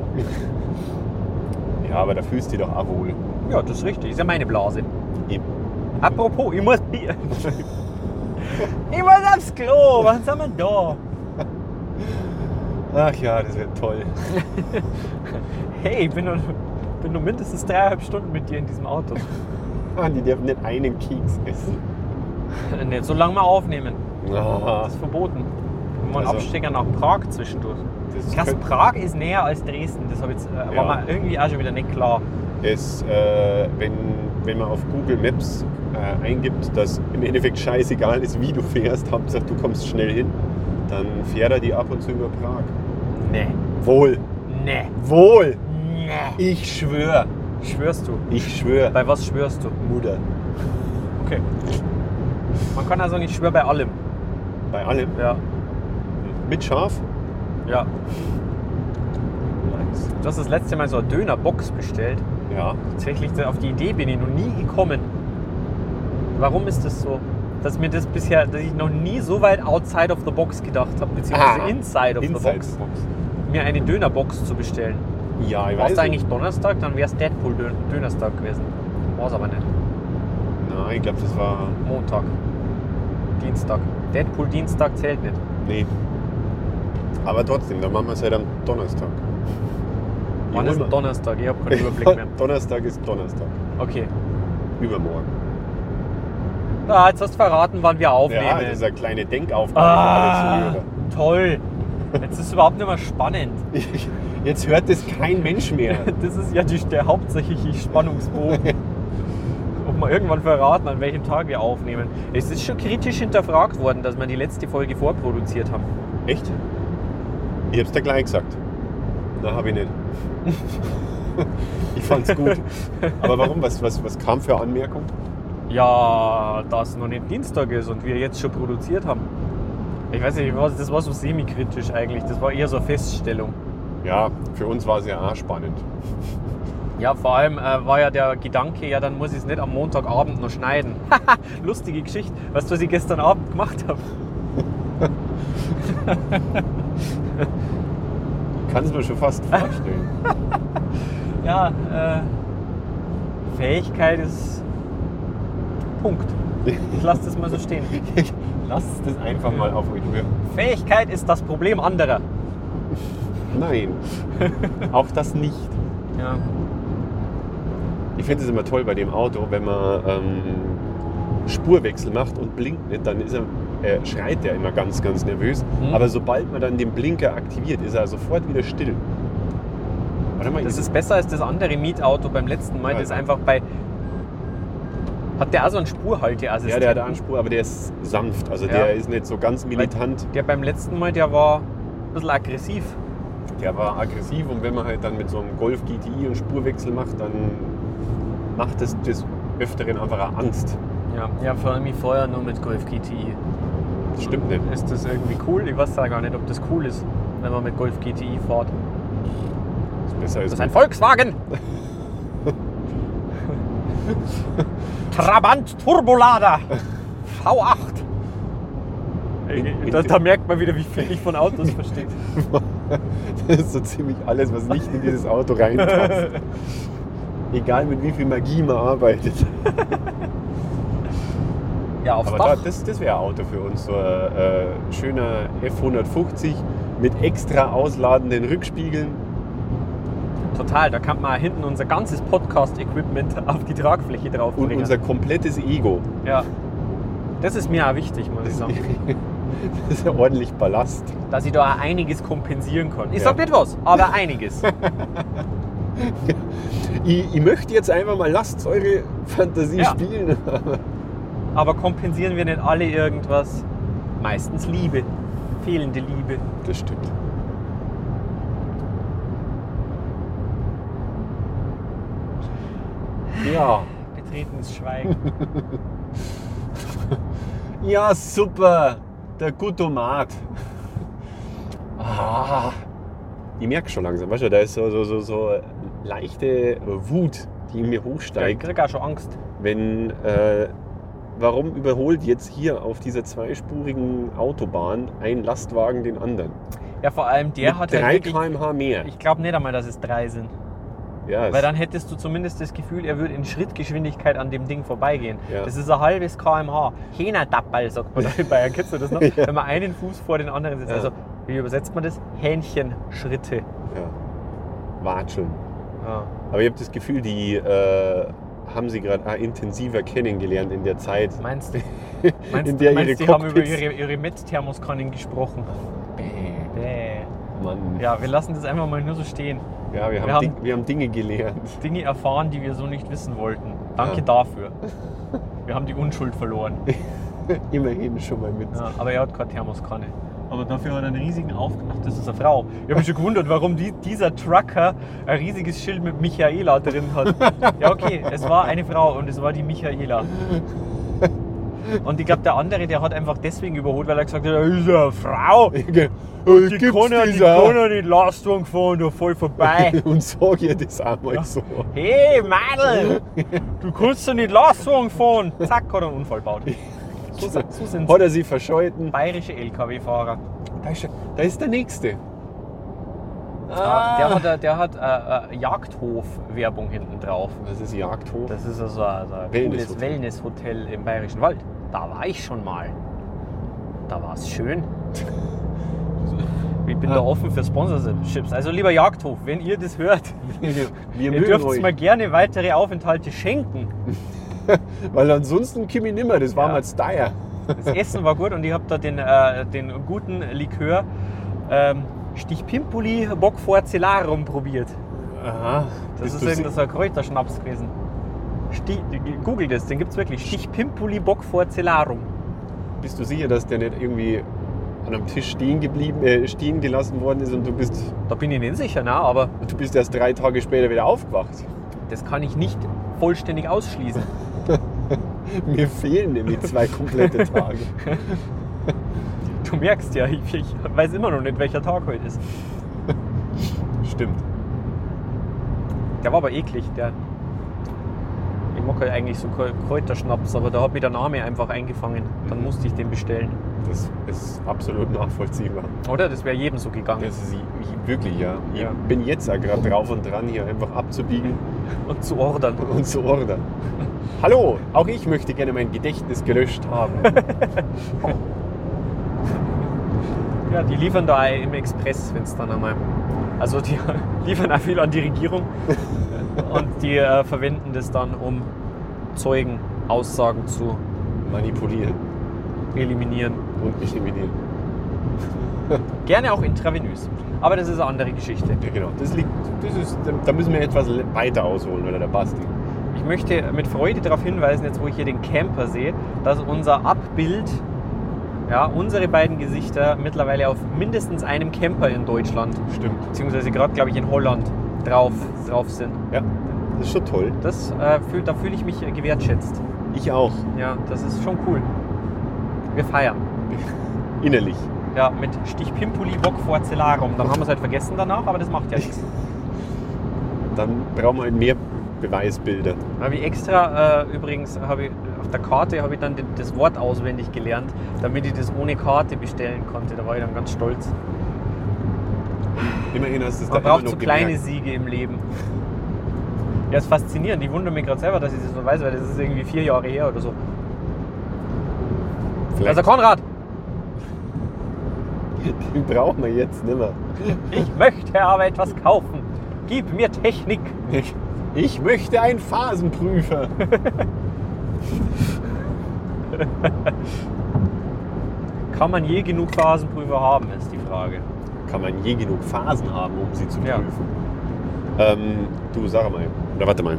Ja, aber da fühlst du dich doch auch wohl. Ja, das ist richtig. Ist ja meine Blase. Eben. Apropos, ich muss Bier. ich muss aufs Klo. Wann sind wir da? Ach ja, das wird toll. Hey, ich bin noch, bin noch mindestens dreieinhalb Stunden mit dir in diesem Auto. Ah, die dürfen nicht einen Keks essen. Nicht so lange mal aufnehmen. Ah, Das ist verboten. Wir machen Also- Abstecher nach Prag zwischendurch. Krass, Prag ist näher als Dresden. Das hab jetzt, äh, Ja. war mir irgendwie auch schon wieder nicht klar. es, äh, wenn, wenn man auf Google Maps äh, eingibt, dass im Endeffekt scheißegal ist, wie du fährst, Hauptsache du kommst schnell hin, dann fährt er die ab und zu über Prag. Nee. Wohl, Nee. wohl, Nee. ich schwöre, Schwörst du? ich schwöre, Bei was schwörst du? Mutter, Okay. Man kann also nicht schwören bei allem. bei allem, Ja. Mit Schaf. Ja. Du hast das letzte Mal so eine Dönerbox bestellt. Ja, Tatsächlich, auf die Idee bin ich noch nie gekommen. Warum ist das so? Dass mir das bisher, dass ich noch nie so weit outside of the box gedacht habe, beziehungsweise Ah, inside of Inside the box, Box. mir eine Dönerbox zu bestellen. Ja, ich War es weiß. eigentlich Donnerstag, dann wäre es Deadpool Dön- Dönerstag gewesen. War es aber nicht. Nein, ich glaube, das war. Montag. Dienstag. Deadpool Dienstag zählt nicht. Nee. Aber trotzdem, dann machen wir es halt am Donnerstag. Wann ist denn Donnerstag? Ich habe keinen Überblick mehr. Donnerstag ist Donnerstag. Okay. Übermorgen. Ah, jetzt hast du verraten, wann wir aufnehmen. Ja, das ist eine kleine Denkaufgabe ah, toll. Jetzt ist es überhaupt nicht mehr spannend. Jetzt hört das kein Mensch mehr. Das ist ja die, der hauptsächliche Spannungsbogen. Ob wir irgendwann verraten, an welchem Tag wir aufnehmen. Es ist schon kritisch hinterfragt worden, dass wir die letzte Folge vorproduziert haben. Echt? Ich hab's dir gleich gesagt. Na, hab ich nicht. ich fand's gut. Aber warum? Was, was, was kam für Anmerkung? Ja, dass noch nicht Dienstag ist und wir jetzt schon produziert haben. Ich weiß nicht, das war so semi-kritisch eigentlich. Das war eher so eine Feststellung. Ja, für uns war es ja auch spannend. Ja, vor allem äh, war ja der Gedanke, ja, dann muss ich es nicht am Montagabend noch schneiden. Lustige Geschichte. Weißt du, was ich gestern Abend gemacht habe? Kannst mir schon fast vorstellen. Ja, äh, Fähigkeit ist Punkt. Ich lasse das mal so stehen. Lasst es einfach mal auf euch wirken. Fähigkeit ist das Problem anderer. Nein, auch das nicht. Ja. Ich finde es immer toll bei dem Auto, wenn man ähm, Spurwechsel macht und blinkt nicht, dann ist er, er schreit er immer ganz, ganz nervös. Mhm. Aber sobald man dann den Blinker aktiviert, ist er sofort wieder still. Warte mal, Das ist besser als das andere Mietauto beim letzten Mal. Ja, Das ist ja. einfach bei. Hat der auch so einen Spurhalteassistenten? ja, der hat Anspruch, aber der ist sanft. Also Ja. der ist nicht so ganz militant. Der beim letzten Mal, der war ein bisschen aggressiv. Der war aggressiv und wenn man halt dann mit so einem Golf GTI einen Spurwechsel macht, dann macht es des Öfteren einfach Angst. Ja, ja vor allem vorher nur mit Golf GTI. Das stimmt nicht. Ist das irgendwie cool? Ich weiß ja gar nicht, ob das cool ist, wenn man mit Golf GTI fährt. Das ist besser Das ist als ein Volkswagen! Trabant Turbolader V8. Da, da merkt man wieder, wie viel ich von Autos verstehe. Das ist so ziemlich alles, was nicht in dieses Auto reinpasst. Egal mit wie viel Magie man arbeitet. Ja, aufs Aber da, Dach. das, das wäre ein Auto für uns. So ein äh, schöner F150 mit extra ausladenden Rückspiegeln. Total, da kann man hinten unser ganzes Podcast-Equipment auf die Tragfläche Und draufbringen. unser komplettes Ego. ja. Das ist mir auch wichtig, muss ich sagen. Das ist ja ordentlich Ballast. Dass ich da auch einiges kompensieren kann. Ich Ja. sag nicht was, aber einiges. Ich, ich möchte jetzt einfach mal, lasst eure Fantasie Ja. spielen. Aber kompensieren wir nicht alle irgendwas? Meistens Liebe. Fehlende Liebe. Das stimmt. Ja. Betretenes Schweigen. Ja, super. Der Gutomat. Ah. Ich merke schon langsam, weißt du, da ist so, so, so, so leichte Wut, die in mir ich hochsteigt, krieg auch schon Angst. wenn. Äh, warum überholt jetzt hier auf dieser zweispurigen Autobahn ein Lastwagen den anderen? Ja, vor allem der Mit hat ja 3 wirklich... km/h mehr. Ich glaube nicht einmal, dass es drei sind. ja, Weil dann hättest du zumindest das Gefühl, er würde in Schrittgeschwindigkeit an dem Ding vorbeigehen. Ja. Das ist ein halbes kmh. Hähnerdappel, sagt man in Bayern. Kennst du das noch? Wenn man einen Fuß vor den anderen setzt. Ja. Also, wie übersetzt man das? Hähnchenschritte. ja. Watscheln. Ja. Aber ich habe das Gefühl, die äh, haben sie gerade auch intensiver kennengelernt in der Zeit, Meinst du? Meinst, in der meinst ihre die haben über Cockpits- ihre, ihre Met-Thermoskannen gesprochen? Bäh. Mann. Ja, wir lassen das einfach mal nur so stehen. Ja, wir haben, Wir haben- Ding, wir haben Dinge gelernt. Dinge erfahren, die wir so nicht wissen wollten. Danke Ja. dafür. Wir haben die Unschuld verloren. Immerhin schon mal mit. Ja, aber er hat keine Thermoskanne. Aber dafür hat er einen riesigen Aufgemacht. Das ist eine Frau. Ich habe mich schon gewundert, warum die, dieser Trucker ein riesiges Schild mit Michaela drin hat. Ja, okay, es war eine Frau und es war die Michaela. Und ich glaube, der andere, der hat einfach deswegen überholt, weil er gesagt hat, er ist eine Frau. Die Die kann ja die kann ja nicht Leistung fahren, da voll vorbei. Und sag ihr das einmal so. Hey, Madel, du kannst ja nicht Leistung fahren. Zack, hat er einen Unfall gebaut. So, Hat er sie verschalten? bayerische LKW-Fahrer. Da ist, da ist der Nächste. Ah. Der hat, der hat äh, Jagdhof-Werbung hinten drauf. Das ist Jagdhof. Das ist also ein, so ein Wellnesshotel. cooles Wellnesshotel im Bayerischen Wald. Da war ich schon mal. Da war es schön. Ich bin da offen für Sponsorships. Also lieber Jagdhof, wenn ihr das hört, Wir ihr dürft euch. mal gerne weitere Aufenthalte schenken. Weil ansonsten ich nimmer. Das war Ja. mal Steyr. Das Essen war gut und ich habe da den, äh, den guten Likör ähm, Stichpimpuli Bockforcellarum probiert. Aha. Das ist irgendein so ein Kräuterschnaps gewesen. Stich, Google das, den gibt es wirklich. Stichpimpuli Bockforcellarum. Bist du sicher, dass der nicht irgendwie an einem Tisch stehen geblieben, äh, stehen gelassen worden ist und du bist, Da bin ich nicht sicher, na, aber du bist erst drei Tage später wieder aufgewacht? das kann ich nicht vollständig ausschließen. Mir fehlen nämlich zwei komplette Tage. Du merkst ja, ich, ich weiß immer noch nicht, welcher Tag heute ist. Stimmt. Der war aber eklig, der. Ich mag halt eigentlich so Krä- Kräuterschnaps, aber da hat mich der Name einfach eingefangen. Dann musste ich den bestellen. Das ist absolut nachvollziehbar. Oder? Das wäre jedem so gegangen. Das ist ich- wirklich, ja. Ich Ja. bin jetzt auch gerade drauf und dran, hier einfach abzubiegen Und zu ordern. und zu ordern. Hallo, auch ich möchte gerne mein Gedächtnis gelöscht haben. Ja, die liefern da im Express, wenn es dann einmal. Also die liefern auch viel an die Regierung und die äh, verwenden das dann, um Zeugenaussagen zu Manipulieren eliminieren. und eliminieren. Gerne auch intravenös. Aber das ist eine andere Geschichte. Ja, genau. Das liegt, das ist, da müssen wir etwas weiter ausholen, oder der Basti. Ich möchte mit Freude darauf hinweisen, jetzt wo ich hier den Camper sehe, dass unser Abbild, ja, unsere beiden Gesichter mittlerweile auf mindestens einem Camper in Deutschland, Stimmt. beziehungsweise gerade, glaube ich, in Holland drauf, drauf sind. Ja, das ist schon toll. Das, äh, fühl, da fühle ich mich äh, gewertschätzt. Ich auch. Ja, das ist schon cool. Wir feiern. Innerlich. Ja, mit Stich Pimpuli Bock vor Cellarum. Dann haben wir es halt vergessen danach, aber das macht ja nichts. Dann brauchen wir halt mehr Beweisbilder. Habe ich extra, äh, übrigens, habe ich auf der Karte habe ich dann das Wort auswendig gelernt, damit ich das ohne Karte bestellen konnte. Da war ich dann ganz stolz. Immerhin hast du es Man da immer braucht noch so kleine gemerkt. Siege im Leben. Ja, ist faszinierend. Ich wundere mich gerade selber, dass ich das so weiß, weil das ist irgendwie vier Jahre her oder so. Vielleicht Also Konrad, den brauchen wir jetzt nicht mehr. ich möchte aber etwas kaufen. Gib mir Technik. Ich, ich möchte einen Phasenprüfer. Kann man je genug Phasenprüfer haben, ist die Frage. Kann man je genug Phasen haben, um sie zu Ja. prüfen? Ähm, du sag mal. Oder warte mal.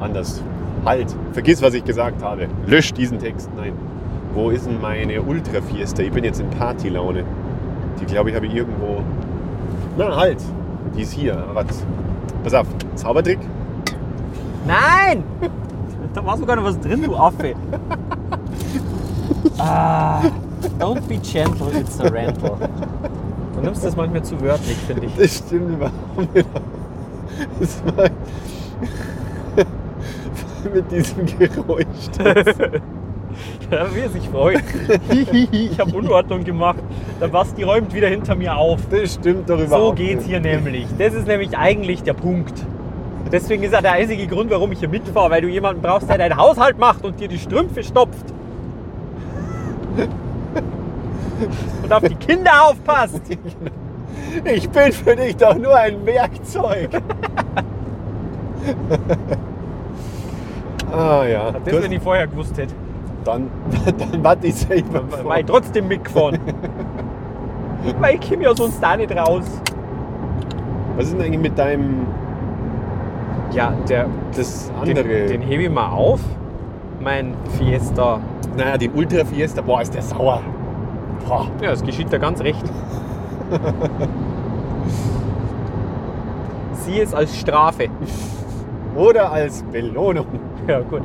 Anders. Halt. Vergiss, was ich gesagt habe. Lösch diesen Text. Nein. Wo ist denn meine Ultra Fiesta? Ich bin jetzt in Partylaune. Die glaube ich habe ich irgendwo. Na halt. Die ist hier. Was? Pass auf. Zaubertrick. Nein! Da war sogar noch was drin, du Affe. ah, don't be gentle, it's a rental. Du nimmst das manchmal zu wörtlich, finde ich. Das stimmt überhaupt nicht. Das war mit diesem Geräusch. Ja, wie er sich freut. ich habe Unordnung gemacht. Der Basti räumt wieder hinter mir auf. Das stimmt doch So überhaupt geht's nicht. hier nämlich. Das ist nämlich eigentlich der Punkt. Deswegen ist er der einzige Grund, warum ich hier mitfahre, weil du jemanden brauchst, der deinen Haushalt macht und dir die Strümpfe stopft. Und auf die Kinder aufpasst. Ich bin für dich doch nur ein Werkzeug. ah ja. Das, Du wenn ich vorher gewusst hätte. dann, dann warte ich selber vor. War ich trotzdem mitgefahren. Weil ich komme ja sonst da nicht raus. Was ist denn eigentlich mit deinem Ja, der, das den, andere? den hebe ich mal auf. Mein Fiesta. naja, den Ultra Fiesta. Boah, ist der sauer. Boah. Ja, das geschieht da ganz recht. Sieh es als Strafe. Oder als Belohnung. Ja, gut.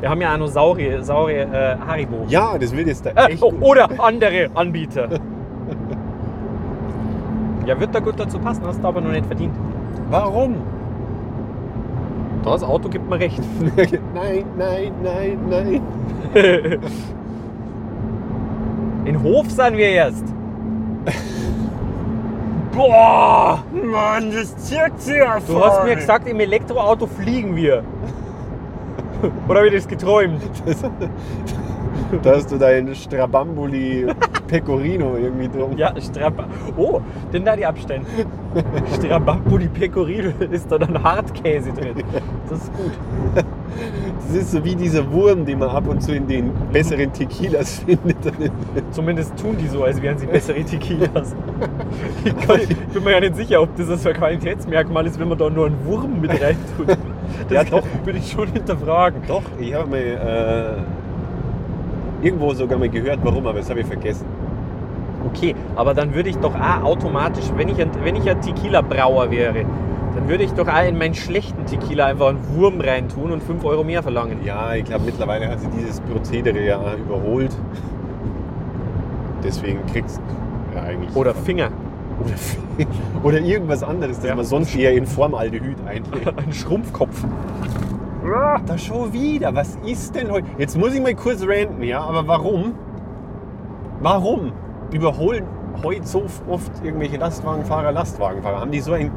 Wir haben ja auch noch saure, saure äh, Haribo. Ja, das wird jetzt da Äh, echt oder andere Anbieter. Ja, wird da gut dazu passen, hast du aber noch nicht verdient. Warum? Das Auto gibt mir recht. nein, nein, nein, nein. In Hof sind wir erst. Boah! Mann, das zirkt sich ja Du hast mir gesagt, im Elektroauto fliegen wir. Oder habe ich das geträumt? Da hast du deinen Strabambuli Pecorino irgendwie drum. Ja, Strab... Oh, denn da die Abstände. Strabambuli Pecorino ist da dann Hartkäse drin. Das ist gut. Das ist so wie dieser Wurm, den man ab und zu in den besseren Tequilas findet. Zumindest tun die so, als wären sie bessere Tequilas. Ich, kann, ich bin mir ja nicht sicher, ob das so ein Qualitätsmerkmal ist, wenn man da nur einen Wurm mit reintut. Das Ja, doch. würde ich schon hinterfragen. Doch, ich habe mal äh, irgendwo sogar mal gehört, warum, aber das habe ich vergessen. Okay, aber dann würde ich doch auch automatisch, wenn ich ein, wenn ich ein Tequila-Brauer wäre, dann würde ich doch auch in meinen schlechten Tequila einfach einen Wurm reintun und 5 Euro mehr verlangen. Ja, ich glaube mittlerweile hat sie dieses Prozedere ja überholt. Deswegen kriegst du ja eigentlich. Oder Finger. oder, oder irgendwas anderes, das Ja. man sonst eher in Formaldehyd einlegt. Ein Schrumpfkopf. Ah, Da schon wieder. Was ist denn heute? Jetzt muss ich mal kurz ranten, ja, aber warum? Warum überholen heute so oft irgendwelche Lastwagenfahrer Lastwagenfahrer? Haben die so ein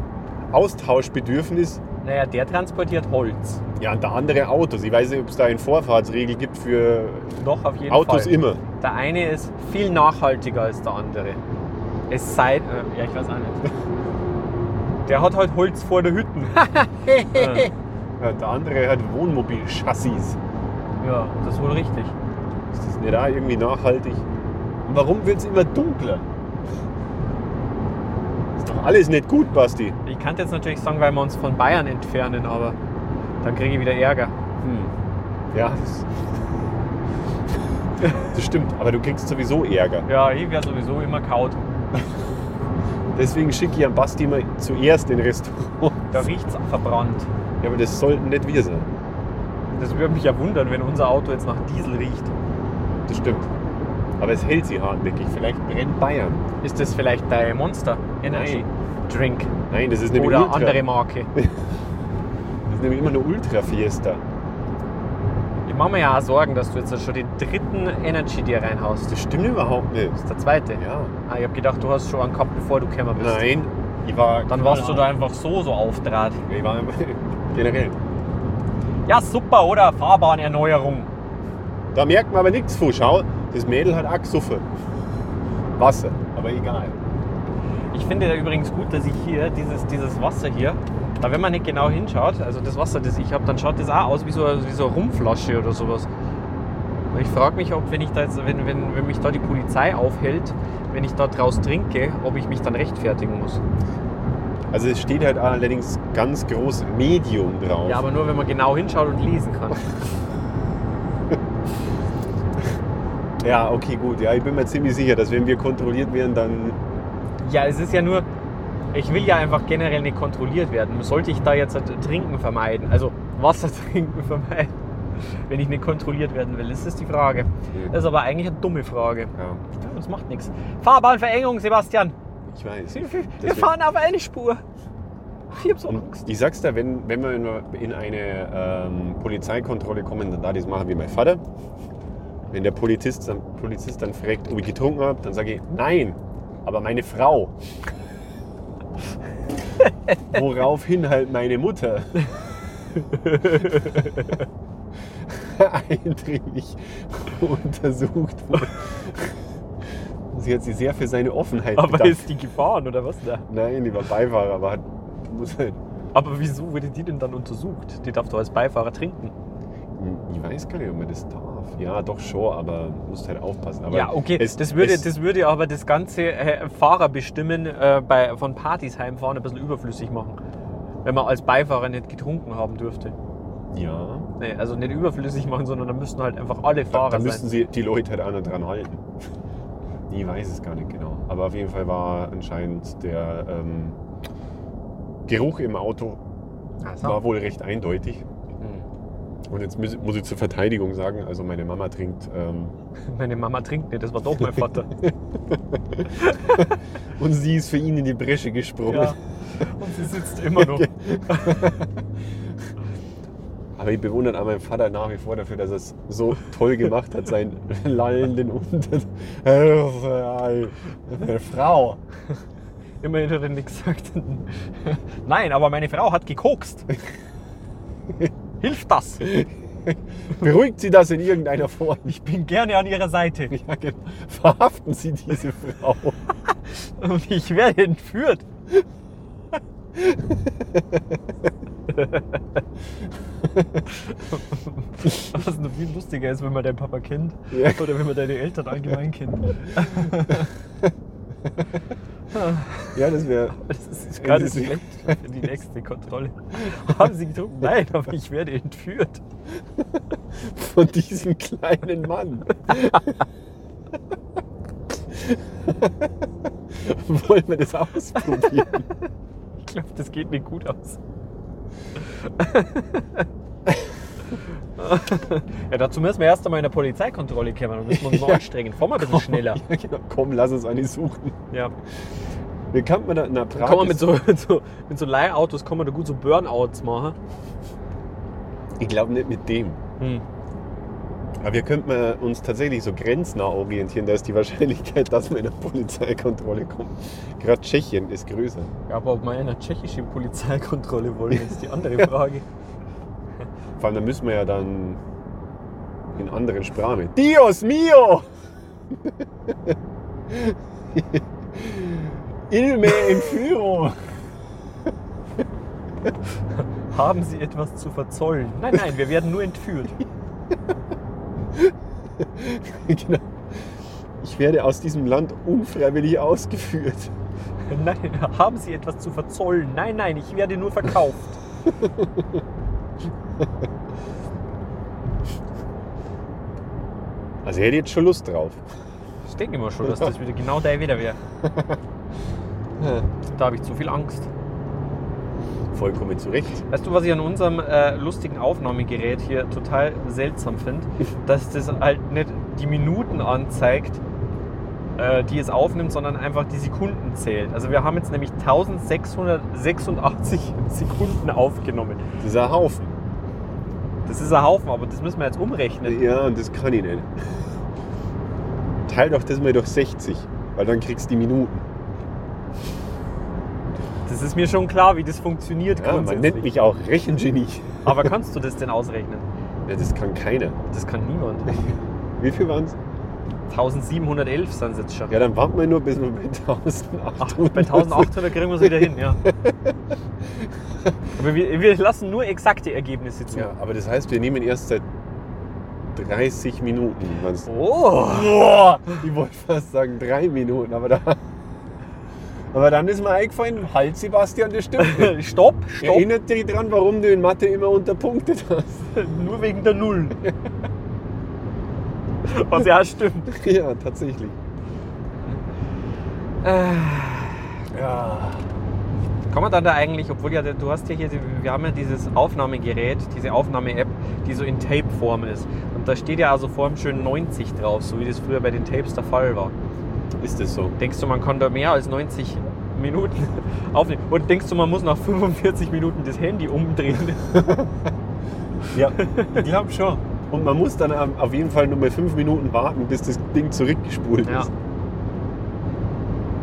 Austauschbedürfnis Naja, der transportiert Holz. Ja, und der andere Autos. Ich weiß nicht, ob es da eine Vorfahrtsregel gibt für Doch, auf jeden Autos Fall. immer. Der eine ist viel nachhaltiger als der andere. Es sei, äh, ja, ich weiß auch nicht. Der hat halt Holz vor der Hütten. Äh, Ja, der andere hat Wohnmobil-Chassis. ja, das ist wohl richtig. Ist das nicht auch irgendwie nachhaltig? Und warum wird es immer dunkler? Ist doch alles nicht gut, Basti. Ich kann jetzt natürlich sagen, weil wir uns von Bayern entfernen, aber dann kriege ich wieder Ärger. Hm. Ja, das, das stimmt. Aber du kriegst sowieso Ärger. Ja, ich werde sowieso immer kaut. Deswegen schicke ich am Basti immer zuerst den Restaurant. Da riecht es verbrannt. Ja, aber das sollten nicht wir sein. Das würde mich ja wundern, wenn unser Auto jetzt nach Diesel riecht. Das stimmt. Aber es hält sie hartnäckig. Vielleicht brennt Bayern. Ist das vielleicht dein Monster Energy Drink? Nein, das ist nämlich Oder Ultra. andere Marke? Das ist nämlich immer eine Ultra Fiesta. Ich mache mir ja auch Sorgen, dass du jetzt schon den dritten Energy dir reinhaust. Das stimmt überhaupt nicht. Das ist der zweite. Ja. Ah, ich habe gedacht, du hast schon einen gehabt, bevor du gekommen bist. Nein, ich war. Dann warst du da einfach so, so aufdraht. Ich war generell. Ja, super, oder? Fahrbahnerneuerung. Da merkt man aber nichts von. Schau, das Mädel hat auch gesoffen. Wasser, aber egal. Ich finde ja übrigens gut, dass ich hier dieses, dieses Wasser hier, da wenn man nicht genau hinschaut, also das Wasser, das ich habe, dann schaut das auch aus wie so, wie so eine Rumflasche oder sowas. Ich frage mich, ob wenn ich da jetzt, wenn, wenn, wenn mich da die Polizei aufhält, wenn ich da draus trinke, ob ich mich dann rechtfertigen muss. Also es steht halt allerdings ganz groß Medium drauf. Ja, aber nur wenn man genau hinschaut und lesen kann. Ja, okay, gut. Ja, ich bin mir ziemlich sicher, dass wenn wir kontrolliert werden, dann. Ja, es ist ja nur, ich will ja einfach generell nicht kontrolliert werden. Sollte ich da jetzt Trinken vermeiden, also Wasser trinken vermeiden, wenn ich nicht kontrolliert werden will? Das ist die Frage. Das ist aber eigentlich eine dumme Frage. Ja, Das macht nichts. Fahrbahnverengung, Sebastian. Ich weiß. Wir, wir Deswegen- fahren auf eine Spur. Ich hab so Angst. ich sag's dir, wenn, wenn wir in- in eine ähm, Polizeikontrolle kommen, dann da das machen wie mein Vater. Wenn der Polizist dann, Polizist dann fragt, ob ich getrunken habe, dann sage ich, nein, aber meine Frau. Woraufhin halt meine Mutter eindringlich untersucht wurde. Sie hat sich sehr für seine Offenheit Aber bedankt. ist die gefahren oder was da? Nein, die war Beifahrer, aber hat, muss halt Aber wieso wurde die denn dann untersucht? Die darf doch als Beifahrer trinken. Ich weiß gar nicht, ob man das darf. Ja, doch schon, aber musst halt aufpassen. Aber ja, okay. es- das, würde, es- das würde aber das ganze äh, Fahrerbestimmen äh, bei, von Partys heimfahren ein bisschen überflüssig machen. Wenn man als Beifahrer nicht getrunken haben dürfte. Ja, Nee, also nicht überflüssig machen, sondern da müssten halt einfach alle da, Fahrer da müssten sein. sie die Leute halt auch noch dran halten. Ich weiß es gar nicht genau. Aber auf jeden Fall war anscheinend der ähm, Geruch im Auto Also, war wohl recht eindeutig. hm. Und jetzt muss, muss ich zur Verteidigung sagen, also meine Mama trinkt ähm, Meine Mama trinkt nicht, das war doch mein Vater. und sie ist für ihn in die Bresche gesprungen. ja. Und sie sitzt immer noch. Aber ich bewundere an meinem Vater nach wie vor dafür, dass er es so toll gemacht hat, seinen lallenden Unter... Meine Frau. Immerhin hat er nichts gesagt. Nein, aber meine Frau hat gekokst. Hilft das? Beruhigt Sie das in irgendeiner Form? Ich bin gerne an ihrer Seite. Ja, genau. Verhaften Sie diese Frau. Und ich werde entführt. Was noch viel lustiger ist, wenn man deinen Papa kennt. Ja. Oder wenn man deine Eltern allgemein kennt. Ja, das wäre... Das ist gerade schlecht für die nächste Kontrolle. Haben Sie getrunken? Nein, aber ich werde entführt. von diesem kleinen Mann. Wollen wir das ausprobieren? Ich glaube, das geht nicht gut aus. Ja, dazu müssen wir erst einmal in der Polizeikontrolle kommen. Dann müssen wir uns Ja. anstrengen. Fahren wir ein bisschen schneller. Ja, genau. Komm, lass uns eine suchen. Ja. Wie kann man da... Na, Prag Kann man mit so, mit so, mit so Leihautos kann man da gut so Burnouts machen. Ich glaube nicht mit dem. Hm. Aber wir könnten uns tatsächlich so grenznah orientieren. Da ist die Wahrscheinlichkeit, dass wir in eine Polizeikontrolle kommen. Gerade Tschechien ist größer. Ja, aber ob wir in einer tschechischen Polizeikontrolle wollen, ist die andere Frage. Vor allem, da müssen wir ja dann in anderen Sprachen. Dios mio! Ilme Entführung! Haben Sie etwas zu verzollen? Nein, nein, wir werden nur entführt. genau. Ich werde aus diesem Land unfreiwillig ausgeführt. Nein, haben Sie etwas zu verzollen? Nein, nein, ich werde nur verkauft. Also, ich hätte jetzt schon Lust drauf. Ich denke immer schon, dass das wieder genau der wieder wäre. Da habe ich zu viel Angst. Vollkommen zu Recht. Weißt du, was ich an unserem äh, lustigen Aufnahmegerät hier total seltsam finde? Dass das halt nicht die Minuten anzeigt, äh, die es aufnimmt, sondern einfach die Sekunden zählt. Also wir haben jetzt nämlich 1686 Sekunden aufgenommen. Ein Haufen. Das ist ein Haufen, aber das müssen wir jetzt umrechnen. Ja, und das kann ich nicht. Teil doch das mal durch 60, weil dann kriegst du die Minuten. Das ist mir schon klar, wie das funktioniert Ja, man nennt mich auch Rechengenie. Aber kannst du das denn ausrechnen? Ja, das kann keiner. Das kann niemand. Wie viel waren es? 1711 sind es jetzt schon. Ja, dann warten wir nur, bis wir bei Ach, 1800 bei 1800 kriegen wir es wieder hin, ja. Aber wir, wir lassen nur exakte Ergebnisse zu. Ja, aber das heißt, wir nehmen erst seit 30 Minuten. Oh! Ich wollte fast sagen drei Minuten, aber, da, aber dann ist mir eingefallen, halt Sebastian, das stimmt nicht. Stopp, stopp. Erinnert dich dran, warum du in Mathe immer unterpunktet hast. Nur wegen der Null. Was ja stimmt. Ja, tatsächlich. Ja. Kann man dann da eigentlich, obwohl ja, du hast ja hier, wir haben ja dieses Aufnahmegerät, diese Aufnahme-App, die so in Tape-Form ist. Und da steht ja also vorm schön 90 drauf, so wie das früher bei den Tapes der Fall war. Ist das so? Denkst du, man kann da mehr als 90 Minuten aufnehmen? Oder denkst du, man muss nach 45 Minuten das Handy umdrehen? Ja, ich glaube schon. Und man muss dann auf jeden Fall nur mal fünf Minuten warten, bis das Ding zurückgespult Ja. ist.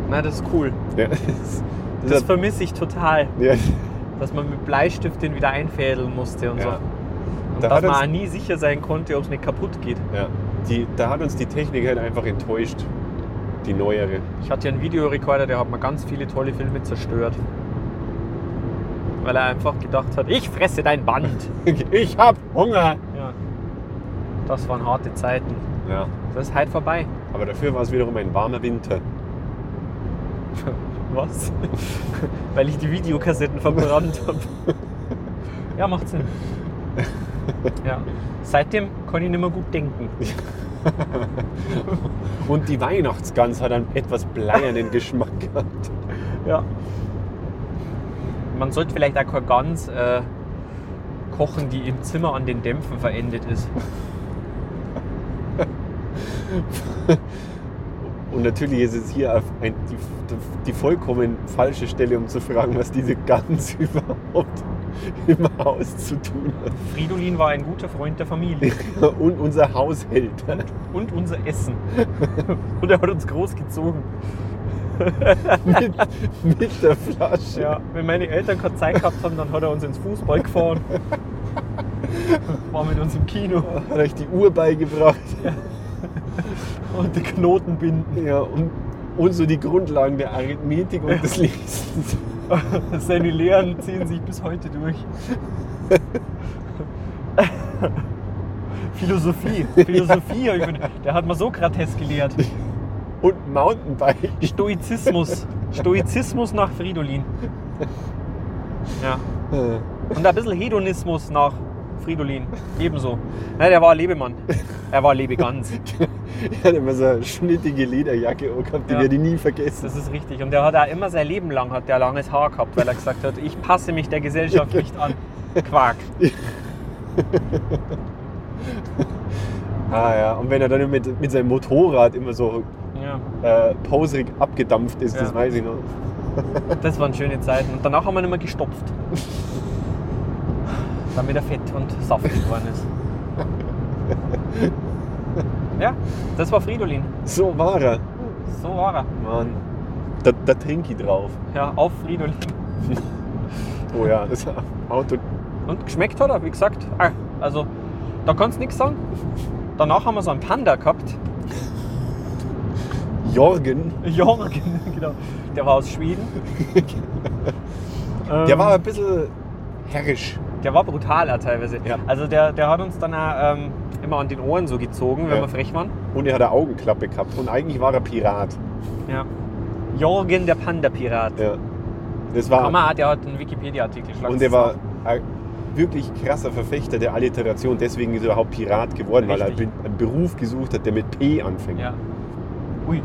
Na, das ist cool. Ja, das, Das das, vermisse ich total, ja, dass man mit Bleistift den wieder einfädeln musste und so. Und Da dass man auch nie sicher sein konnte, ob es nicht kaputt geht. ja. Die, da hat uns die Technik halt einfach enttäuscht. Die neuere. Ich hatte ja einen Videorekorder, der hat mir ganz viele tolle Filme zerstört. Weil er einfach gedacht hat, ich fresse dein Band. Ich hab Hunger! Das waren harte Zeiten. Ja. Das ist halt vorbei. Aber dafür war es wiederum ein warmer Winter. Was? Weil ich die Videokassetten verbrannt habe. Ja, macht Sinn. Ja. Seitdem kann ich nicht mehr gut denken. Und die Weihnachtsgans hat einen etwas bleiernen Geschmack gehabt. Ja. Man sollte vielleicht auch keine Gans äh, kochen, die im Zimmer an den Dämpfen verendet ist. Und natürlich ist es hier ein, die, die vollkommen falsche Stelle, um zu fragen, was diese Gans überhaupt im Haus zu tun Fridolin war ein guter Freund der Familie hat. Und unser Haushälter. und unser Essen. Und er hat uns großgezogen. mit, mit der Flasche. Ja, wenn meine Eltern keine Zeit gehabt haben, dann hat er uns ins Fußball gefahren. War mit uns im Kino Hat euch die Uhr beigebracht. Und die Knoten binden. Ja, und, und so die Grundlagen der Arithmetik und des Lesens. Seine Lehren ziehen sich bis heute durch. Philosophie. Philosophie, ich bin, der hat mir Sokrates gelehrt. Und Mountainbike. Stoizismus. Stoizismus nach Fridolin. Ja. Und ein bisschen Hedonismus nach Fridolin. Ebenso. Nein, der war Lebemann. Er war Lebegans. Er hat immer so eine schnittige Lederjacke angehabt, die Ja. werde ich nie vergessen. Das ist richtig. Und der hat auch immer sein Leben lang hat der langes Haar gehabt, weil er gesagt hat, ich passe mich der Gesellschaft nicht an. Quark. Ah ja, und wenn er dann mit, mit seinem Motorrad immer so Ja, äh, poserig abgedampft ist, das Ja. weiß ich noch. das waren schöne Zeiten. Und danach haben wir ihn immer gestopft. Damit er fett und saftig geworden ist. Ja, das war Fridolin. So war er. So war er. Mann. Da, da trinke ich drauf. Ja, auf Fridolin. Oh ja, das Auto. Und geschmeckt hat er, wie gesagt. Ah, Also, da kannst du nichts sagen. Danach haben wir so einen Panda gehabt. Jorgen. Jorgen, genau. Der war aus Schweden. Der Ähm, war ein bisschen herrisch. Der war brutaler teilweise. Ja. Also der, der hat uns dann auch, ähm, immer an den Ohren so gezogen, wenn Ja. wir frech waren. Und er hat eine Augenklappe gehabt. Und eigentlich war er Pirat. Ja. Jorgen, der Panda-Pirat. Ja. Das war. Der hat einen Wikipedia-Artikel Und Sie er war ein wirklich krasser Verfechter der Alliteration. Deswegen ist er überhaupt Pirat geworden, weil er Richtig. einen Beruf gesucht hat, der mit P anfängt. Ja. Ui,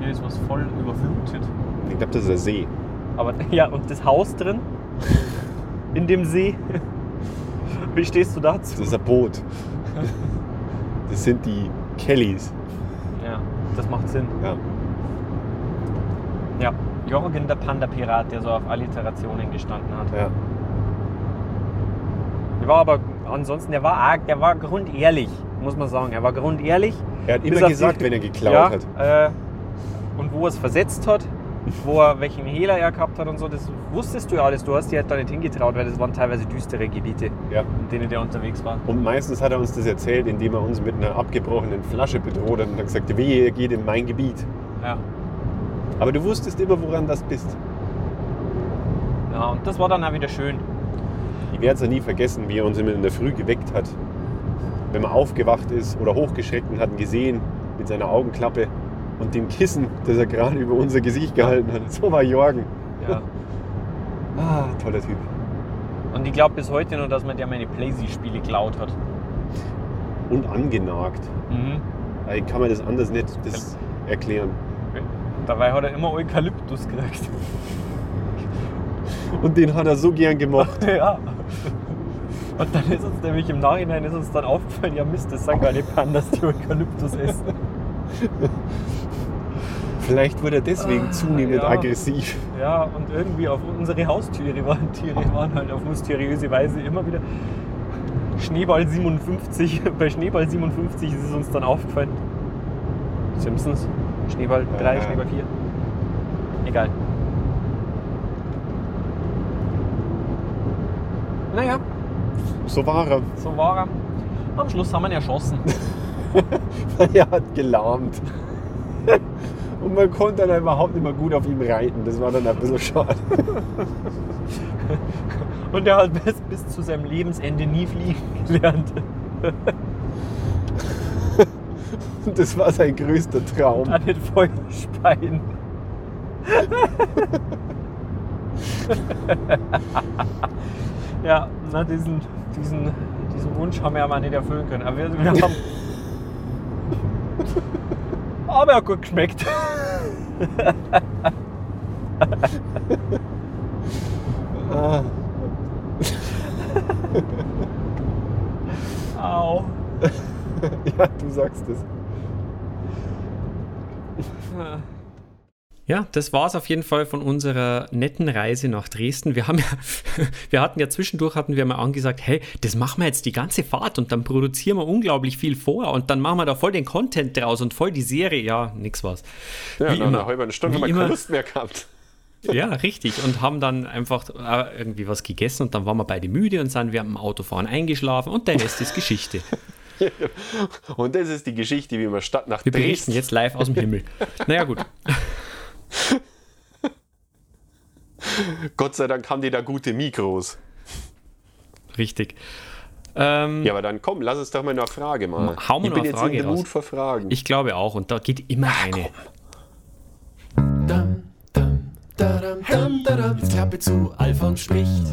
hier ist was voll überflutet. Ich glaube, das ist ein See. Aber ja, und das Haus drin? In dem See? Wie stehst du dazu? Das ist ein Boot. Das sind die Kellys. Ja, das macht Sinn. Ja. Ja, Jorgen, der Panda-Pirat, der so auf Alliterationen gestanden hat. ja. Der war aber ansonsten, der war arg, der war grundehrlich, muss man sagen. Er war grundehrlich. Er hat immer gesagt, die- wenn er geklaut ja, hat. Äh, und wo er es versetzt hat, wo er welchen Hehler er gehabt hat und so, das wusstest du ja alles. Du hast dir halt da nicht hingetraut, weil das waren teilweise düstere Gebiete, Ja. in denen der unterwegs war. Und meistens hat er uns das erzählt, indem er uns mit einer abgebrochenen Flasche bedroht hat und hat gesagt, wehe, ihr geht in mein Gebiet. Ja. Aber du wusstest immer, woran das bist. ja, und das war dann auch wieder schön. Ich werde es ja nie vergessen, wie er uns immer in der Früh geweckt hat. Wenn man aufgewacht ist oder hochgeschreckt und hat ihn gesehen mit seiner Augenklappe und dem Kissen, das er gerade über unser Gesicht gehalten hat. So war Jorgen. Ja. Ah, toller Typ. Und ich glaube bis heute noch, dass man der meine Playsee-Spiele geklaut hat. Und angenagt. Mhm. Ich kann man das anders nicht das erklären. Dabei hat er immer Eukalyptus gekriegt. Und den hat er so gern gemocht. ja. Und dann ist uns nämlich im Nachhinein ist uns dann aufgefallen, ja Mist, das sind gar nicht Pandas, die Eukalyptus essen. Vielleicht wurde er deswegen Ah, zunehmend ja. aggressiv. Ja, und irgendwie auf unsere Haustiere waren, Tiere waren halt auf mysteriöse Weise immer wieder Schneeball 57. Bei Schneeball 57 ist es uns dann aufgefallen. Simpsons, Schneeball 3, Ja. Schneeball 4. Egal. Naja, So war er. so war er. Am Schluss haben wir ihn erschossen. er hat gelahmt. Und man konnte dann überhaupt nicht mehr gut auf ihm reiten. Das war dann ein bisschen schade. Und er hat bis, bis zu seinem Lebensende nie fliegen gelernt. Und das war sein größter Traum. An den Feuerspeien. ja, na, diesen, diesen, diesen Wunsch haben wir aber nicht erfüllen können. Aber wir, wir haben. aber er hat gut geschmeckt. Ah, Au. ja, du sagst es. Ja, das war es auf jeden Fall von unserer netten Reise nach Dresden. Wir haben ja, wir hatten ja zwischendurch hatten wir mal angesagt, hey, das machen wir jetzt die ganze Fahrt und dann produzieren wir unglaublich viel vor und dann machen wir da voll den Content draus und voll die Serie. Ja, nix was. Ja, Wie nach immer. einer halben Stunde haben wir keine Lust mehr gehabt. Ja, richtig. Und haben dann einfach äh, irgendwie was gegessen und dann waren wir beide müde und sind wir am Autofahren eingeschlafen und der Rest ist Geschichte. Und das ist die Geschichte, wie wir statt nach Wir Dresden. jetzt live aus dem Himmel. Naja, gut. Gott sei Dank haben die da gute Mikros. Richtig. Ähm, Ja, aber dann komm, lass uns doch mal eine Frage mal. Hau mal ich bin eine jetzt Frage in der raus. Mut für Fragen. Ich glaube auch. Und da geht immer eine. Dam, dam, dadam, dam, dadam. Jetzt Klappe zu, Alfons spricht.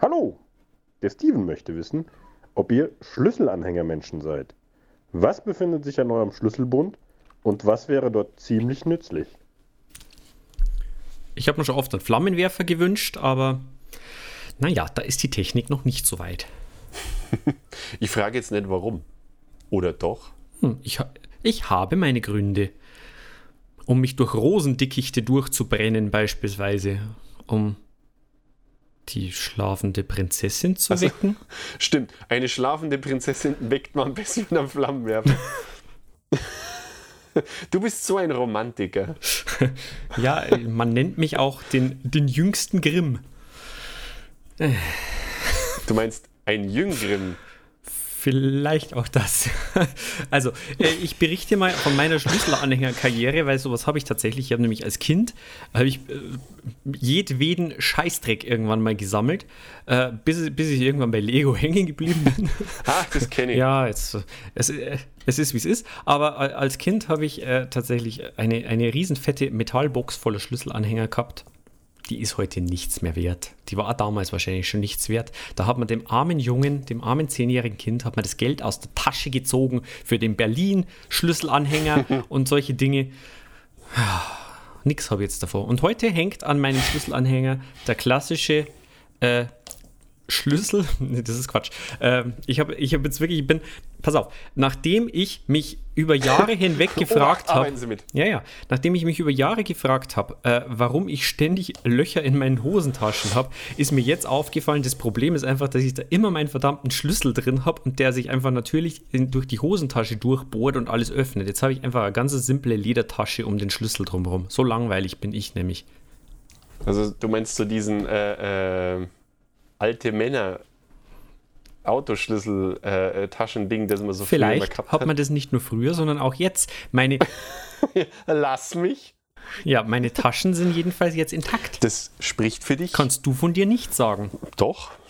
Hallo, der Steven möchte wissen, ob ihr Schlüsselanhängermenschen seid. Was befindet sich an eurem Schlüsselbund und was wäre dort ziemlich nützlich? Ich habe mir schon oft einen Flammenwerfer gewünscht, aber naja, da ist die Technik noch nicht so weit. Ich frage jetzt nicht warum. Oder doch? Hm, ich, ha- ich habe meine Gründe. Um mich durch Rosendickichte durchzubrennen, beispielsweise. Um die schlafende Prinzessin zu Also- wecken. Stimmt, eine schlafende Prinzessin weckt man am besten mit einem Flammenwerfer. Du bist so ein Romantiker. Ja, man nennt mich auch den, den jüngsten Grimm. Du meinst ein Jüngrim. Vielleicht auch das. Also, äh, ich berichte mal von meiner Schlüsselanhängerkarriere, weil sowas habe ich tatsächlich. Ich habe nämlich als Kind habe ich äh, jedweden Scheißdreck irgendwann mal gesammelt, äh, bis, bis ich irgendwann bei Lego hängen geblieben bin. Ah, das kenne ich. Ja, es, äh, es ist wie es ist. Aber als Kind habe ich tatsächlich eine, eine riesenfette Metallbox voller Schlüsselanhänger gehabt. Die ist heute nichts mehr wert. Die war damals wahrscheinlich schon nichts wert. Da hat man dem armen Jungen, dem armen zehnjährigen Kind, hat man das Geld aus der Tasche gezogen für den Berlin-Schlüsselanhänger und solche Dinge. Nix habe ich jetzt davor. Und heute hängt an meinem Schlüsselanhänger der klassische äh, Schlüssel. Nee, das ist Quatsch. Ähm, ich habe ich hab jetzt wirklich, ich bin, pass auf, nachdem ich mich über Jahre hinweg gefragt Oh, habe, Sie mit. ja, ja, nachdem ich mich über Jahre gefragt habe, äh, warum ich ständig Löcher in meinen Hosentaschen habe, ist mir jetzt aufgefallen, das Problem ist einfach, dass ich da immer meinen verdammten Schlüssel drin habe und der sich einfach natürlich in, durch die Hosentasche durchbohrt und alles öffnet. Jetzt habe ich einfach eine ganz simple Ledertasche um den Schlüssel drumherum. So langweilig bin ich nämlich. Also du meinst so diesen äh, äh, alte Männer Autoschlüssel äh, äh, das man so früher Vielleicht gehabt hat man das nicht nur früher, sondern auch jetzt. Meine, Lass mich. ja, meine Taschen sind jedenfalls jetzt intakt. Das spricht für dich. Kannst du von dir nicht sagen. Doch.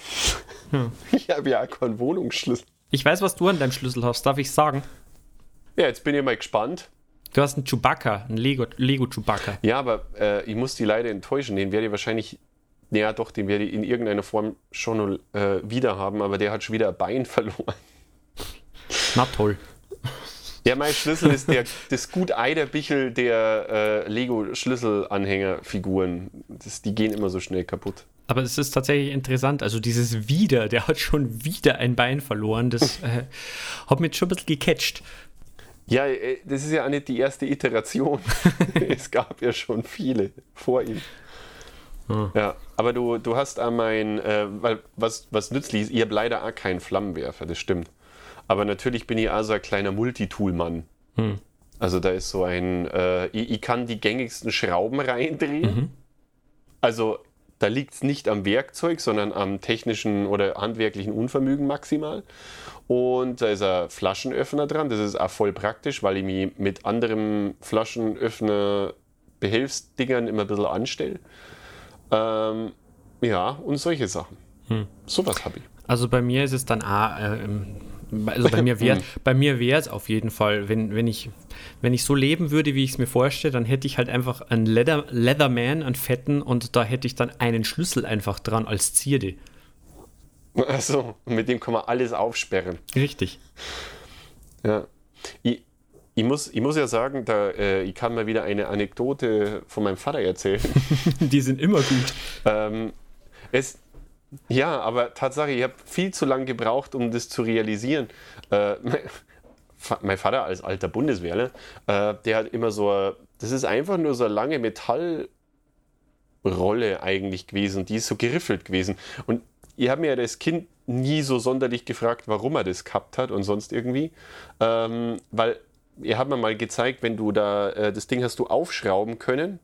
Ich habe ja keinen Wohnungsschlüssel. Ich weiß, was du an deinem Schlüssel hast, darf ich sagen? Ja, jetzt bin ich mal gespannt. Du hast einen Chewbacca, einen Lego, Lego Chewbacca. Ja, aber äh, ich muss die leider enttäuschen. Den werde ich wahrscheinlich, ja doch, den werde ich in irgendeiner Form schon äh, wieder haben, aber der hat schon wieder ein Bein verloren. Na toll. Ja, mein Schlüssel ist der, das gut Eiderbichel der äh, Lego-Schlüsselanhänger-Figuren. Die gehen immer so schnell kaputt. Aber es ist tatsächlich interessant. Also dieses Wieder, der hat schon wieder ein Bein verloren. Das äh, hat mich jetzt schon ein bisschen gecatcht. Ja, äh, das ist ja auch nicht die erste Iteration. es gab ja schon viele vor ihm. Ja, aber du, du hast an mein, äh, weil was, was nützlich ist, ich habe leider auch keinen Flammenwerfer, das stimmt. Aber natürlich bin ich auch so ein kleiner Multitool-Mann. Also da ist so ein, äh, ich, ich kann die gängigsten Schrauben reindrehen. Also da liegt es nicht am Werkzeug, sondern am technischen oder handwerklichen Unvermögen maximal. Und da ist ein Flaschenöffner dran. Das ist auch voll praktisch, weil ich mich mit anderem Flaschenöffner Behelfsdingern immer ein bisschen anstelle. Ähm, ja, und solche Sachen. Sowas habe ich. Also bei mir ist es dann auch, äh, ähm, also bei mir wäre bei mir wäre es auf jeden Fall, wenn, wenn ich wenn ich so leben würde, wie ich es mir vorstelle, dann hätte ich halt einfach einen Leather, Leatherman, einen fetten und da hätte ich dann einen Schlüssel einfach dran als Zierde. Also, mit dem kann man alles aufsperren. Richtig. Ja. Ich, ich, muss, ich muss ja sagen, da, äh, ich kann mal wieder eine Anekdote von meinem Vater erzählen. Die sind immer gut. ähm, es, ja, aber Tatsache, ich habe viel zu lange gebraucht, um das zu realisieren. Äh, mein Vater als alter Bundeswehrler, äh, der hat immer so, das ist einfach nur so eine lange Metallrolle eigentlich gewesen, die ist so geriffelt gewesen. Und ich habe mir ja das Kind nie so sonderlich gefragt, warum er das gehabt hat und sonst irgendwie, ähm, weil er hat mir mal gezeigt, wenn du da äh, das Ding hast du aufschrauben können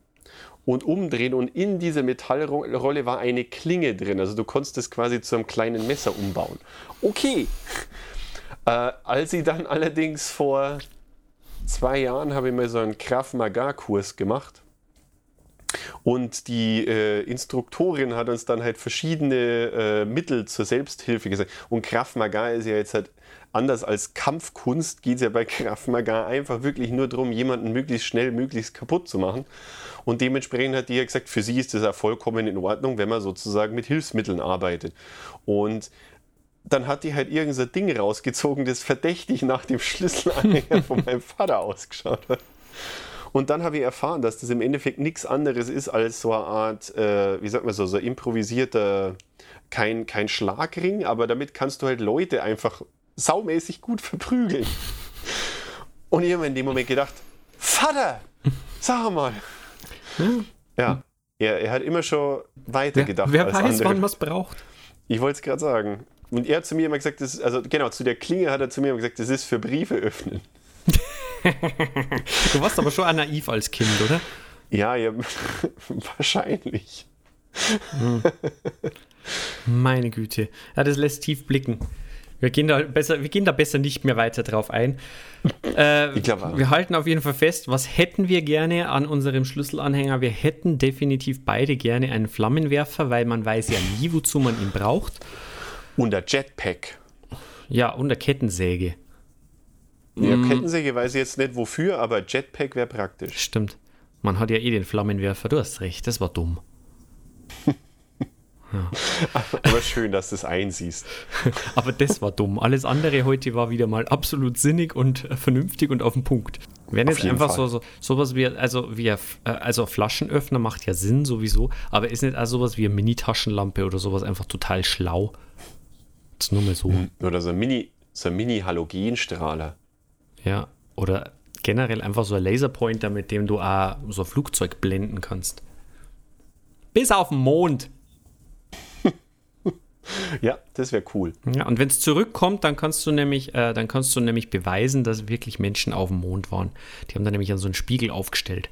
und umdrehen und in diese Metallrolle war eine Klinge drin. Also du konntest es quasi zu einem kleinen Messer umbauen. Okay. Äh, als ich dann allerdings vor zwei Jahren habe ich mal so einen Krav Maga Kurs gemacht. Und die äh, Instruktorin hat uns dann halt verschiedene äh, Mittel zur Selbsthilfe gesagt. Und Krav Maga ist ja jetzt halt anders als Kampfkunst, geht es ja bei Krav Maga einfach wirklich nur darum, jemanden möglichst schnell, möglichst kaputt zu machen. Und dementsprechend hat die ja gesagt, für sie ist das ja vollkommen in Ordnung, wenn man sozusagen mit Hilfsmitteln arbeitet. Und dann hat die halt irgendein Ding rausgezogen, das verdächtig nach dem Schlüsselanhänger von meinem Vater ausgeschaut hat. Und dann habe ich erfahren, dass das im Endeffekt nichts anderes ist als so eine Art, äh, wie sagt man so, so improvisierter, kein, kein Schlagring, aber damit kannst du halt Leute einfach saumäßig gut verprügeln. Und ich habe mir in dem Moment gedacht, Vater, sag mal. Ja, er, er hat immer schon weitergedacht. Wer, wer weiß, andere. wann man es braucht. Ich wollte es gerade sagen. Und er hat zu mir immer gesagt, das also genau, zu der Klinge hat er zu mir immer gesagt, das ist für Briefe öffnen. Du warst aber schon naiv als Kind, oder? Ja, ja wahrscheinlich. Meine Güte. Ja, das lässt tief blicken. Wir gehen da besser, wir gehen da besser nicht mehr weiter drauf ein. Äh, Ich glaube wir halten auf jeden Fall fest, was hätten wir gerne an unserem Schlüsselanhänger? Wir hätten definitiv beide gerne einen Flammenwerfer, weil man weiß ja nie, wozu man ihn braucht. Und der Jetpack. Ja, und eine Kettensäge. Ja, Kettensäge weiß ich jetzt nicht wofür, aber Jetpack wäre praktisch. Stimmt. Man hat ja eh den Flammenwerfer. Du hast recht, das war dumm. Aber schön, dass du es einsiehst. Aber das war dumm. Alles andere heute war wieder mal absolut sinnig und äh, vernünftig und auf den Punkt. Wenn jetzt einfach Fall. so, so sowas wie, also wie, äh, also Flaschenöffner macht ja Sinn sowieso, aber ist nicht auch sowas wie eine Mini-Taschenlampe oder sowas einfach total schlau? Das ist nur mal so. Oder so ein Mini, so ein Mini-Halogenstrahler. Ja. Oder generell einfach so ein Laserpointer, mit dem du auch so ein Flugzeug blenden kannst. Bis auf den Mond. Ja, das wäre cool. Ja, und wenn es zurückkommt, dann kannst du nämlich, äh, dann kannst du nämlich beweisen, dass wirklich Menschen auf dem Mond waren. Die haben da nämlich an so einen Spiegel aufgestellt.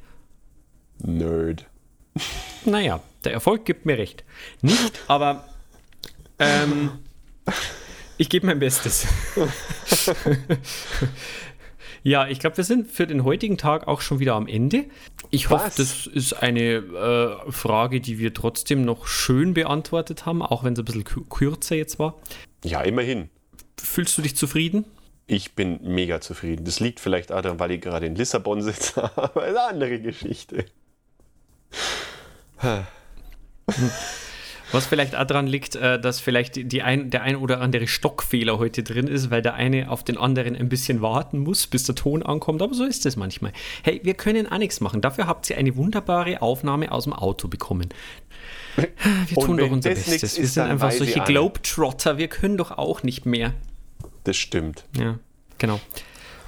Nerd. Naja, der Erfolg gibt mir recht. Nicht, aber ähm, ich gebe mein Bestes. ja, ich glaube, wir sind für den heutigen Tag auch schon wieder am Ende. Ich hoffe, Was? das ist eine äh, Frage, die wir trotzdem noch schön beantwortet haben, auch wenn es ein bisschen kü- kürzer jetzt war. Ja, immerhin. Fühlst du dich zufrieden? Ich bin mega zufrieden. Das liegt vielleicht auch daran, weil ich gerade in Lissabon sitze, aber eine andere Geschichte. Was vielleicht auch daran liegt, äh, dass vielleicht die ein, der ein oder andere Stockfehler heute drin ist, weil der eine auf den anderen ein bisschen warten muss, bis der Ton ankommt. Aber so ist es manchmal. Hey, wir können auch nichts machen. Dafür habt ihr eine wunderbare Aufnahme aus dem Auto bekommen. Wir tun doch unser Bestes. Wir sind einfach solche. Globetrotter. Wir können doch auch nicht mehr. Das stimmt. Ja, genau.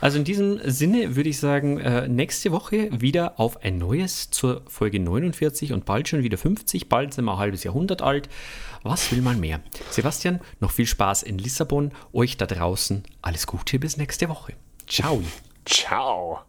Also in diesem Sinne würde ich sagen, äh, nächste Woche wieder auf ein neues zur Folge 49 und bald schon wieder 50. Bald sind wir ein halbes Jahrhundert alt. Was will man mehr? Sebastian, noch viel Spaß in Lissabon. Euch da draußen alles Gute bis nächste Woche. Ciao. Ciao.